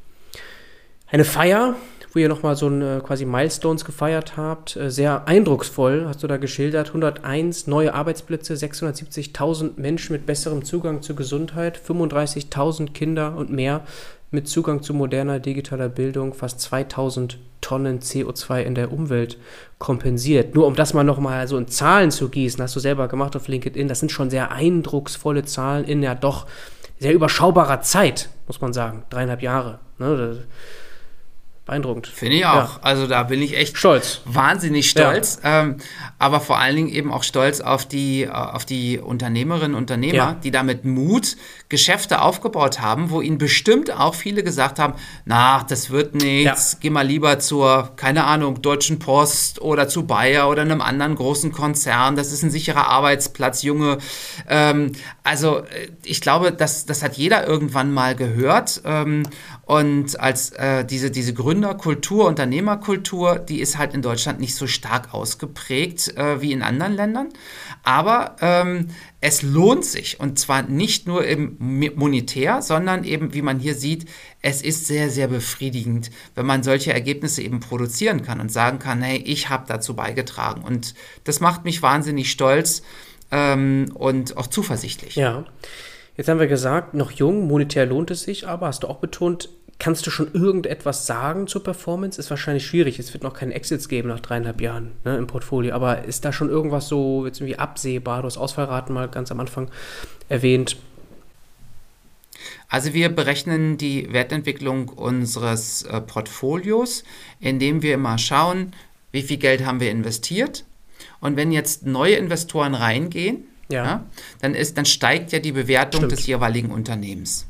Eine Feier, wo ihr nochmal so ein äh, quasi Milestones gefeiert habt. Äh, sehr eindrucksvoll hast du da geschildert. 101 neue Arbeitsplätze, 670.000 Menschen mit besserem Zugang zur Gesundheit, 35.000 Kinder und mehr mit Zugang zu moderner digitaler Bildung, fast 2000 Tonnen CO2 in der Umwelt kompensiert. Nur um das mal nochmal so in Zahlen zu gießen, hast du selber gemacht auf LinkedIn, das sind schon sehr eindrucksvolle Zahlen in ja doch sehr überschaubarer Zeit, muss man sagen. Dreieinhalb Jahre. Ne? Beeindruckend. Finde ich auch. Ja. Also da bin ich echt stolz. Wahnsinnig stolz. Ja. Ähm, aber vor allen Dingen eben auch stolz auf die, äh, auf die Unternehmerinnen und Unternehmer, ja. die damit Mut Geschäfte aufgebaut haben, wo ihnen bestimmt auch viele gesagt haben, na, das wird nichts, geh mal lieber zur, keine Ahnung, Deutschen Post oder zu Bayer oder einem anderen großen Konzern. Das ist ein sicherer Arbeitsplatz, Junge. Ähm, also äh, ich glaube, das, das hat jeder irgendwann mal gehört. Ähm, und als äh, diese, diese Gründerkultur, Unternehmerkultur, die ist halt in Deutschland nicht so stark ausgeprägt äh, wie in anderen Ländern. Aber ähm, es lohnt sich und zwar nicht nur im monetär, sondern eben, wie man hier sieht, es ist sehr, sehr befriedigend, wenn man solche Ergebnisse eben produzieren kann und sagen kann, hey, ich habe dazu beigetragen. Und das macht mich wahnsinnig stolz ähm, und auch zuversichtlich. Ja. Jetzt haben wir gesagt, noch jung, monetär lohnt es sich, aber hast du auch betont, kannst du schon irgendetwas sagen zur Performance? Ist wahrscheinlich schwierig. Es wird noch keine Exits geben nach dreieinhalb Jahren ne, im Portfolio. Aber ist da schon irgendwas so jetzt irgendwie absehbar? Du hast Ausfallraten mal ganz am Anfang erwähnt. Also wir berechnen die Wertentwicklung unseres äh, Portfolios, indem wir immer schauen, wie viel Geld haben wir investiert. Und wenn jetzt neue Investoren reingehen, ja. ja dann, ist, dann steigt ja die Bewertung Stimmt. des jeweiligen Unternehmens.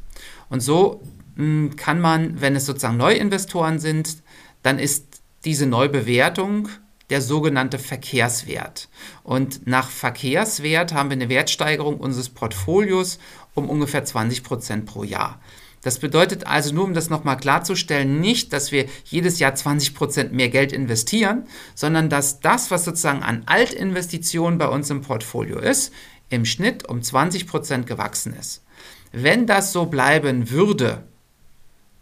Und so mh, hm, kann man, wenn es sozusagen Neuinvestoren sind, dann ist diese Neubewertung der sogenannte Verkehrswert. Und nach Verkehrswert haben wir eine Wertsteigerung unseres Portfolios um ungefähr 20 Prozent pro Jahr. Das bedeutet also nur, um das nochmal klarzustellen, nicht, dass wir jedes Jahr 20 Prozent mehr Geld investieren, sondern dass das, was sozusagen an Altinvestitionen bei uns im Portfolio ist, im Schnitt um 20 Prozent gewachsen ist. Wenn das so bleiben würde,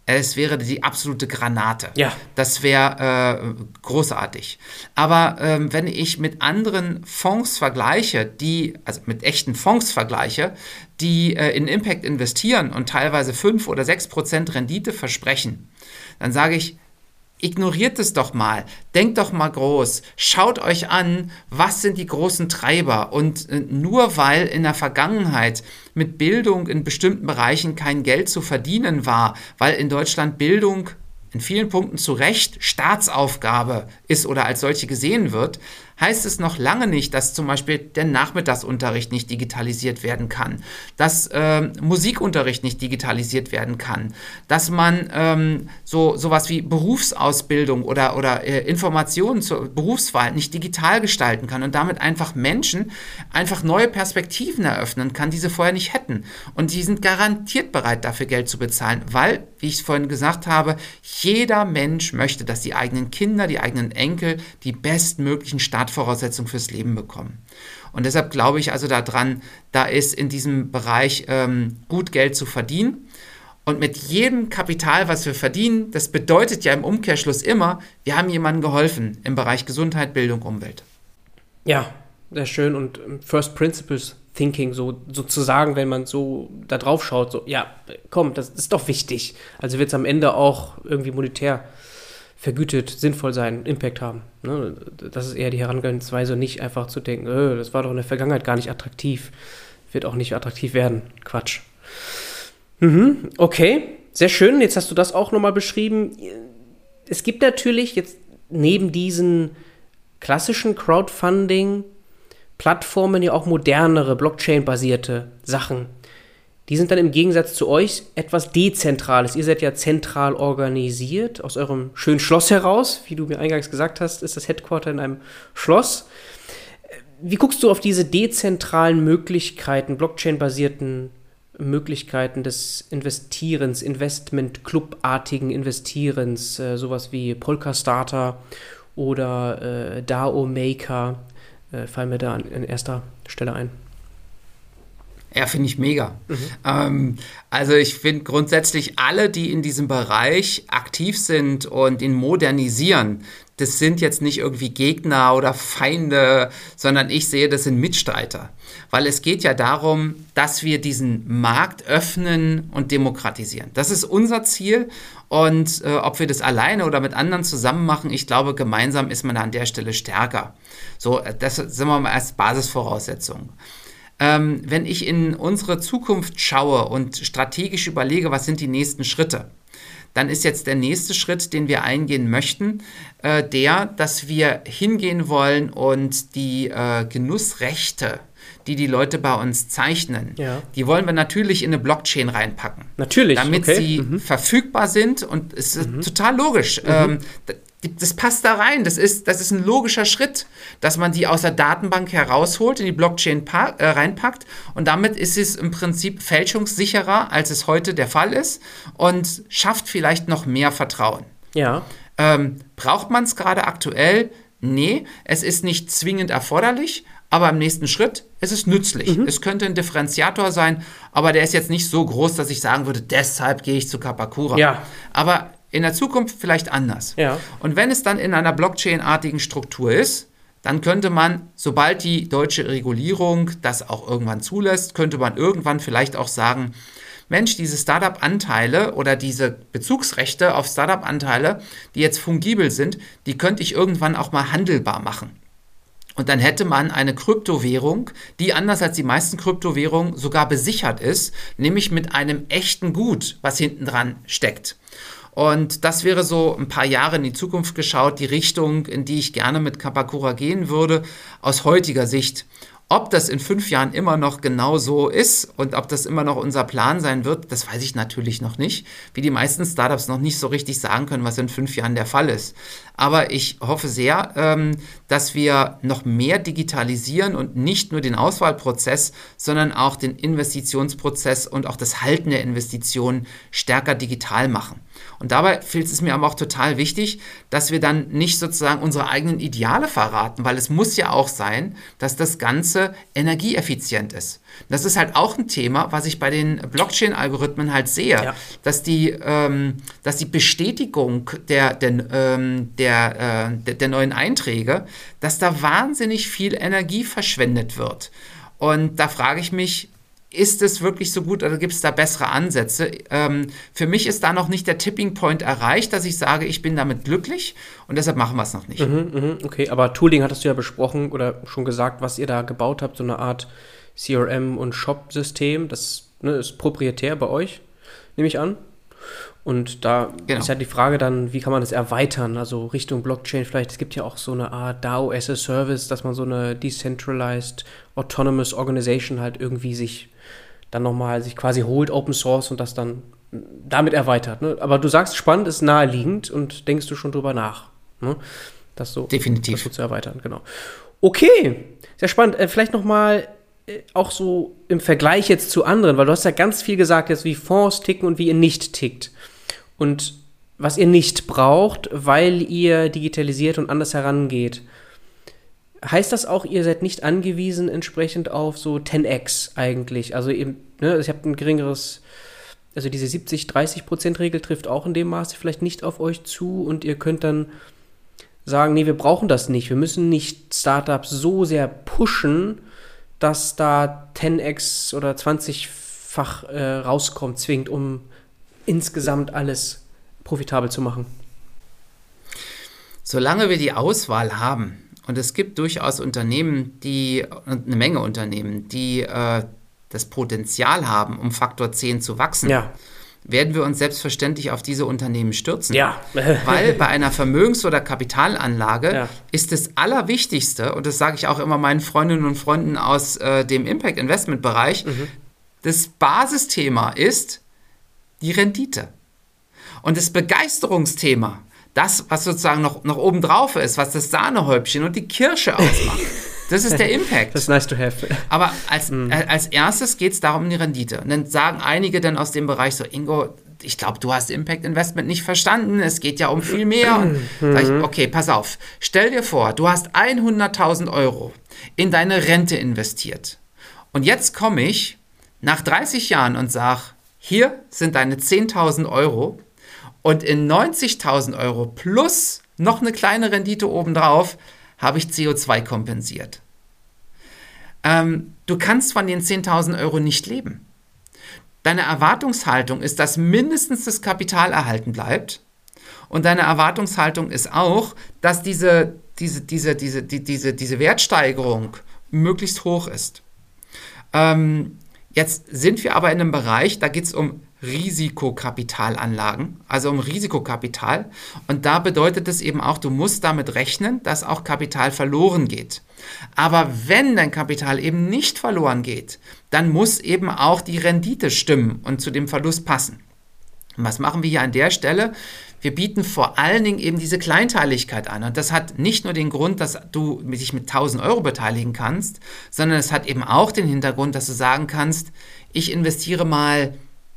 es wäre die absolute Granate. Ja. Das wäre äh, großartig. Aber ähm, wenn ich mit anderen Fonds vergleiche, die, also mit echten Fonds vergleiche, die äh, in Impact investieren und teilweise 5 oder 6 Prozent Rendite versprechen, dann sage ich, ignoriert es doch mal, denkt doch mal groß, schaut euch an, was sind die großen Treiber. Und äh, nur weil in der Vergangenheit mit Bildung in bestimmten Bereichen kein Geld zu verdienen war, weil in Deutschland Bildung in vielen Punkten zu Recht Staatsaufgabe ist oder als solche gesehen wird, heißt es noch lange nicht, dass zum Beispiel der Nachmittagsunterricht nicht digitalisiert werden kann, dass äh, Musikunterricht nicht digitalisiert werden kann, dass man ähm, so sowas wie Berufsausbildung oder, oder äh, Informationen zur Berufswahl nicht digital gestalten kann und damit einfach Menschen einfach neue Perspektiven eröffnen kann, die sie vorher nicht hätten. Und die sind garantiert bereit, dafür Geld zu bezahlen, weil, wie ich es vorhin gesagt habe, jeder Mensch möchte, dass die eigenen Kinder, die eigenen Enkel die bestmöglichen Start Startvoraussetzung fürs Leben bekommen. Und deshalb glaube ich also daran, da ist in diesem Bereich ähm, gut Geld zu verdienen. Und mit jedem Kapital, was wir verdienen, das bedeutet ja im Umkehrschluss immer, wir haben jemandem geholfen im Bereich Gesundheit, Bildung, Umwelt. Ja, sehr schön. Und ähm, First Principles Thinking, so sozusagen, wenn man so da drauf schaut, so, ja, komm, das ist doch wichtig. Also wird es am Ende auch irgendwie monetär vergütet, sinnvoll sein, Impact haben. Ne? Das ist eher die Herangehensweise, nicht einfach zu denken, öh, das war doch in der Vergangenheit gar nicht attraktiv, wird auch nicht attraktiv werden. Quatsch. Mhm, okay, sehr schön. Jetzt hast du das auch nochmal beschrieben. Es gibt natürlich jetzt neben diesen klassischen Crowdfunding-Plattformen ja auch modernere, Blockchain-basierte Sachen die sind dann im Gegensatz zu euch etwas Dezentrales. Ihr seid ja zentral organisiert, aus eurem schönen Schloss heraus. Wie du mir eingangs gesagt hast, ist das Headquarter in einem Schloss. Wie guckst du auf diese dezentralen Möglichkeiten, Blockchain-basierten Möglichkeiten des Investierens, Investment-Club-artigen Investierens, äh, sowas wie Polka Starter oder äh, DAO Maker, äh, fallen mir da an, an erster Stelle ein? Ja, finde ich mega. Mhm. Ähm, also ich finde grundsätzlich alle, die in diesem Bereich aktiv sind und ihn modernisieren, das sind jetzt nicht irgendwie Gegner oder Feinde, sondern ich sehe, das sind Mitstreiter. Weil es geht ja darum, dass wir diesen Markt öffnen und demokratisieren. Das ist unser Ziel. Und äh, ob wir das alleine oder mit anderen zusammen machen, ich glaube, gemeinsam ist man an der Stelle stärker. So, äh, das sind wir mal als Basisvoraussetzung. Ähm, wenn ich in unsere Zukunft schaue und strategisch überlege, was sind die nächsten Schritte, dann ist jetzt der nächste Schritt, den wir eingehen möchten, äh, der, dass wir hingehen wollen und die äh, Genussrechte, die die Leute bei uns zeichnen, ja. die wollen wir natürlich in eine Blockchain reinpacken. Natürlich. Damit okay. sie mhm. verfügbar sind und es ist mhm. total logisch. Mhm. Ähm, das passt da rein. Das ist, das ist ein logischer Schritt, dass man die aus der Datenbank herausholt, in die Blockchain äh, reinpackt und damit ist es im Prinzip fälschungssicherer, als es heute der Fall ist und schafft vielleicht noch mehr Vertrauen. Ja. Ähm, braucht man es gerade aktuell? Nee, es ist nicht zwingend erforderlich, aber im nächsten Schritt ist es nützlich. Mhm. Es könnte ein Differenziator sein, aber der ist jetzt nicht so groß, dass ich sagen würde, deshalb gehe ich zu Kapakura. Ja. Aber in der Zukunft vielleicht anders. Ja. Und wenn es dann in einer Blockchain-artigen Struktur ist, dann könnte man, sobald die deutsche Regulierung das auch irgendwann zulässt, könnte man irgendwann vielleicht auch sagen, Mensch, diese Startup-Anteile oder diese Bezugsrechte auf Startup-Anteile, die jetzt fungibel sind, die könnte ich irgendwann auch mal handelbar machen. Und dann hätte man eine Kryptowährung, die anders als die meisten Kryptowährungen sogar besichert ist, nämlich mit einem echten Gut, was hinten dran steckt. Und das wäre so ein paar Jahre in die Zukunft geschaut, die Richtung, in die ich gerne mit Kapakura gehen würde, aus heutiger Sicht. Ob das in fünf Jahren immer noch genau so ist und ob das immer noch unser Plan sein wird, das weiß ich natürlich noch nicht. Wie die meisten Startups noch nicht so richtig sagen können, was in fünf Jahren der Fall ist. Aber ich hoffe sehr, ähm, dass wir noch mehr digitalisieren und nicht nur den Auswahlprozess, sondern auch den Investitionsprozess und auch das Halten der Investitionen stärker digital machen. Und dabei fehlt es mir aber auch total wichtig, dass wir dann nicht sozusagen unsere eigenen Ideale verraten, weil es muss ja auch sein, dass das Ganze energieeffizient ist. Das ist halt auch ein Thema, was ich bei den Blockchain-Algorithmen halt sehe, ja. dass, die, ähm, dass die Bestätigung der, der, ähm, der, äh, der, der neuen Einträge, dass da wahnsinnig viel Energie verschwendet wird. Und da frage ich mich, ist es wirklich so gut oder gibt es da bessere Ansätze? Ähm, für mich ist da noch nicht der Tipping Point erreicht, dass ich sage, ich bin damit glücklich und deshalb machen wir es noch nicht. Mhm, mh, okay, aber Tooling hattest du ja besprochen oder schon gesagt, was ihr da gebaut habt, so eine Art CRM- und Shop-System. Das ne, ist proprietär bei euch, nehme ich an. Und da genau. ist ja die Frage dann, wie kann man das erweitern? Also Richtung Blockchain vielleicht. Es gibt ja auch so eine Art DAO as a Service, dass man so eine Decentralized Autonomous Organization halt irgendwie sich dann nochmal sich quasi holt, Open Source und das dann damit erweitert. Ne? Aber du sagst, spannend ist naheliegend und denkst du schon drüber nach. Ne? Das so, Definitiv. Das so zu erweitern, genau. Okay, sehr spannend. Äh, vielleicht nochmal äh, auch so im Vergleich jetzt zu anderen, weil du hast ja ganz viel gesagt jetzt, wie Fonds ticken und wie ihr nicht tickt. Und was ihr nicht braucht, weil ihr digitalisiert und anders herangeht. Heißt das auch, ihr seid nicht angewiesen entsprechend auf so 10x eigentlich? Also eben, ne, ich habe ein geringeres, also diese 70-30%-Regel trifft auch in dem Maße vielleicht nicht auf euch zu und ihr könnt dann sagen, nee, wir brauchen das nicht. Wir müssen nicht Startups so sehr pushen, dass da 10x oder 20-fach äh, rauskommt, zwingend, um insgesamt alles profitabel zu machen. Solange wir die Auswahl haben, und es gibt durchaus Unternehmen, die, eine Menge Unternehmen, die äh, das Potenzial haben, um Faktor 10 zu wachsen, ja. werden wir uns selbstverständlich auf diese Unternehmen stürzen. Ja. Weil bei einer Vermögens- oder Kapitalanlage ja. ist das Allerwichtigste, und das sage ich auch immer meinen Freundinnen und Freunden aus äh, dem Impact-Investment-Bereich, mhm. das Basisthema ist die Rendite. Und das Begeisterungsthema das, was sozusagen noch, noch oben drauf ist, was das Sahnehäubchen und die Kirsche ausmacht. Das ist der Impact. Das ist nice to have. Aber als, mm. als erstes geht es darum, die Rendite. Und dann sagen einige dann aus dem Bereich so, Ingo, ich glaube, du hast Impact Investment nicht verstanden. Es geht ja um viel mehr. Und mhm. ich, okay, pass auf. Stell dir vor, du hast 100.000 Euro in deine Rente investiert. Und jetzt komme ich nach 30 Jahren und sage, hier sind deine 10.000 Euro und in 90.000 Euro plus noch eine kleine Rendite obendrauf habe ich CO2 kompensiert. Ähm, du kannst von den 10.000 Euro nicht leben. Deine Erwartungshaltung ist, dass mindestens das Kapital erhalten bleibt. Und deine Erwartungshaltung ist auch, dass diese, diese, diese, diese, die, diese, diese Wertsteigerung möglichst hoch ist. Ähm, jetzt sind wir aber in einem Bereich, da geht es um Risikokapitalanlagen, also um Risikokapital. Und da bedeutet es eben auch, du musst damit rechnen, dass auch Kapital verloren geht. Aber wenn dein Kapital eben nicht verloren geht, dann muss eben auch die Rendite stimmen und zu dem Verlust passen. Und was machen wir hier an der Stelle? Wir bieten vor allen Dingen eben diese Kleinteiligkeit an. Und das hat nicht nur den Grund, dass du dich mit 1000 Euro beteiligen kannst, sondern es hat eben auch den Hintergrund, dass du sagen kannst, ich investiere mal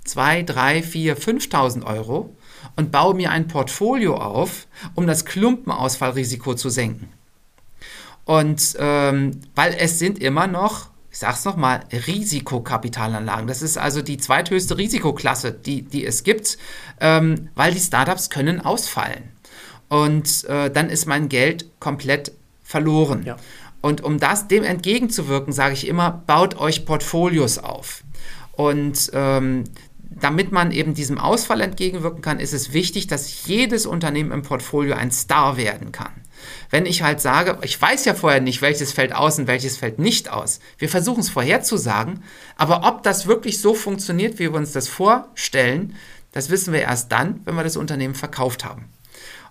2, 3, 4, 5.000 Euro und baue mir ein Portfolio auf, um das Klumpenausfallrisiko zu senken. Und ähm, weil es sind immer noch, ich sage es nochmal, Risikokapitalanlagen. Das ist also die zweithöchste Risikoklasse, die, die es gibt, ähm, weil die Startups können ausfallen. Und äh, dann ist mein Geld komplett verloren. Ja. Und um das dem entgegenzuwirken, sage ich immer, baut euch Portfolios auf. Und ähm, damit man eben diesem Ausfall entgegenwirken kann, ist es wichtig, dass jedes Unternehmen im Portfolio ein Star werden kann. Wenn ich halt sage, ich weiß ja vorher nicht, welches fällt aus und welches fällt nicht aus. Wir versuchen es vorherzusagen, aber ob das wirklich so funktioniert, wie wir uns das vorstellen, das wissen wir erst dann, wenn wir das Unternehmen verkauft haben.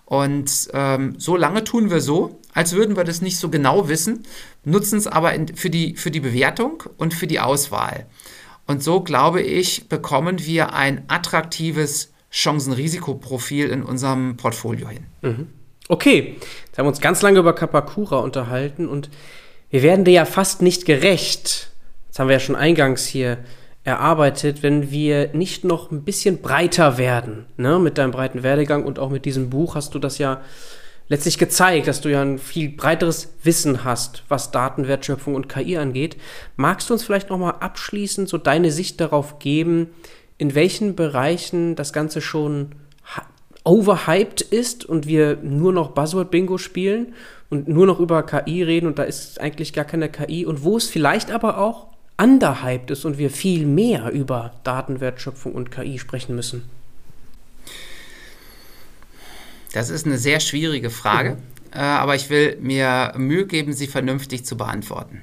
Und ähm, so lange tun wir so, als würden wir das nicht so genau wissen, nutzen es aber in, für, die, für die Bewertung und für die Auswahl. Und so, glaube ich, bekommen wir ein attraktives Chancen-Risikoprofil in unserem Portfolio hin. Mhm. Okay, jetzt haben wir uns ganz lange über Kapakura unterhalten und wir werden dir ja fast nicht gerecht. Das haben wir ja schon eingangs hier erarbeitet, wenn wir nicht noch ein bisschen breiter werden. Ne? Mit deinem breiten Werdegang und auch mit diesem Buch hast du das ja letztlich gezeigt, dass du ja ein viel breiteres Wissen hast, was Datenwertschöpfung und KI angeht. Magst du uns vielleicht noch mal abschließend so deine Sicht darauf geben, in welchen Bereichen das Ganze schon overhyped ist und wir nur noch Buzzword-Bingo spielen und nur noch über KI reden und da ist eigentlich gar keine KI und wo es vielleicht aber auch underhyped ist und wir viel mehr über Datenwertschöpfung und KI sprechen müssen? Das ist eine sehr schwierige Frage, mhm. äh, aber ich will mir Mühe geben, sie vernünftig zu beantworten.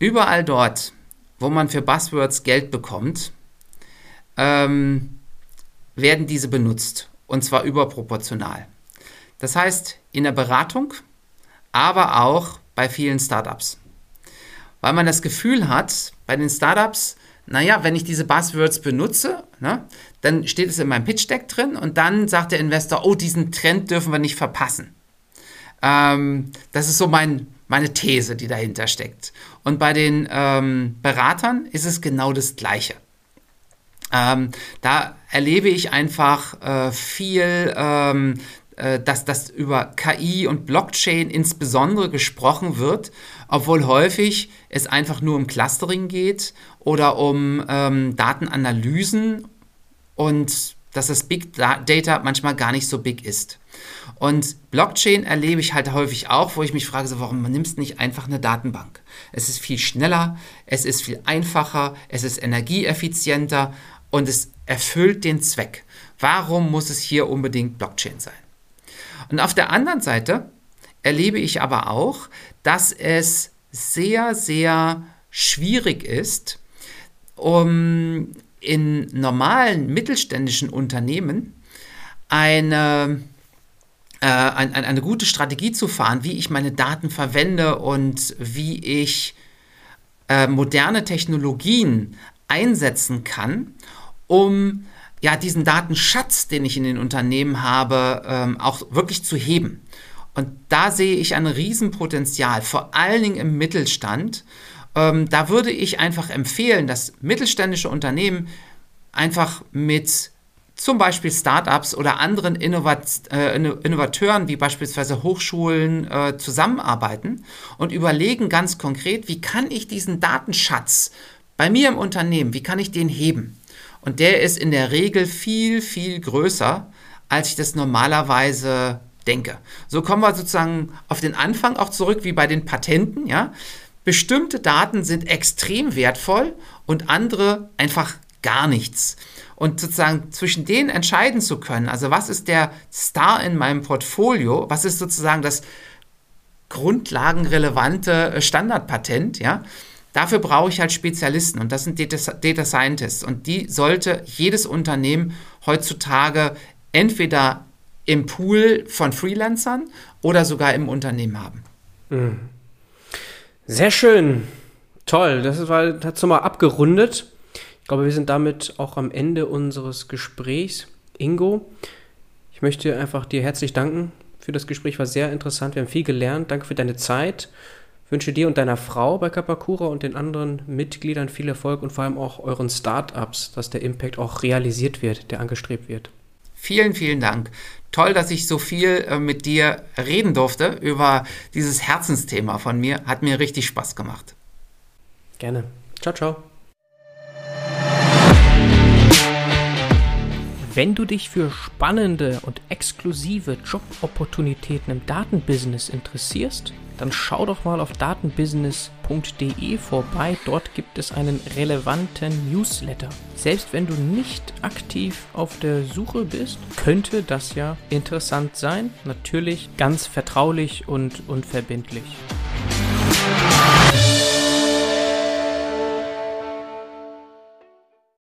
Überall dort, wo man für Buzzwords Geld bekommt, ähm, werden diese benutzt und zwar überproportional. Das heißt, in der Beratung, aber auch bei vielen Startups weil man das Gefühl hat, bei den Startups, naja, wenn ich diese Buzzwords benutze, ne, dann steht es in meinem Pitch Deck drin und dann sagt der Investor, oh, diesen Trend dürfen wir nicht verpassen. Ähm, das ist so mein, meine These, die dahinter steckt. Und bei den ähm, Beratern ist es genau das Gleiche. Ähm, da erlebe ich einfach äh, viel, ähm, äh, dass, dass über KI und Blockchain insbesondere gesprochen wird obwohl häufig es einfach nur um Clustering geht oder um ähm, Datenanalysen und dass das Big Data manchmal gar nicht so big ist. Und Blockchain erlebe ich halt häufig auch, wo ich mich frage, so, warum nimmst du nicht einfach eine Datenbank? Es ist viel schneller, es ist viel einfacher, es ist energieeffizienter und es erfüllt den Zweck. Warum muss es hier unbedingt Blockchain sein? Und auf der anderen Seite erlebe ich aber auch, dass es sehr, sehr schwierig ist, um in normalen mittelständischen Unternehmen eine, äh, eine, eine gute Strategie zu fahren, wie ich meine Daten verwende und wie ich äh, moderne Technologien einsetzen kann, um ja, diesen Datenschatz, den ich in den Unternehmen habe, ähm, auch wirklich zu heben. Und da sehe ich ein Riesenpotenzial, vor allen Dingen im Mittelstand. Ähm, da würde ich einfach empfehlen, dass mittelständische Unternehmen einfach mit zum Beispiel Startups oder anderen Innovat äh, Innovateuren wie beispielsweise Hochschulen äh, zusammenarbeiten und überlegen ganz konkret, wie kann ich diesen Datenschatz bei mir im Unternehmen, wie kann ich den heben? Und der ist in der Regel viel, viel größer, als ich das normalerweise denke. So kommen wir sozusagen auf den Anfang auch zurück wie bei den Patenten. Ja? Bestimmte Daten sind extrem wertvoll und andere einfach gar nichts. Und sozusagen zwischen denen entscheiden zu können, also was ist der Star in meinem Portfolio, was ist sozusagen das grundlagenrelevante Standardpatent, ja, Dafür brauche ich halt Spezialisten und das sind Data, Data Scientists und die sollte jedes Unternehmen heutzutage entweder im Pool von Freelancern oder sogar im Unternehmen haben. Mhm. Sehr schön. Toll. Das war dazu mal abgerundet. Ich glaube, wir sind damit auch am Ende unseres Gesprächs. Ingo, ich möchte einfach dir herzlich danken für das Gespräch. War sehr interessant. Wir haben viel gelernt. Danke für deine Zeit. Ich wünsche dir und deiner Frau bei Kapakura und den anderen Mitgliedern viel Erfolg und vor allem auch euren Startups, dass der Impact auch realisiert wird, der angestrebt wird. Vielen, vielen Dank. Toll, dass ich so viel äh, mit dir reden durfte über dieses Herzensthema von mir. Hat mir richtig Spaß gemacht. Gerne. Ciao, ciao. Wenn du dich für spannende und exklusive Jobopportunitäten im Datenbusiness interessierst, dann schau doch mal auf datenbusiness.de vorbei. Dort gibt es einen relevanten Newsletter. Selbst wenn du nicht aktiv auf der Suche bist, könnte das ja interessant sein. Natürlich ganz vertraulich und unverbindlich.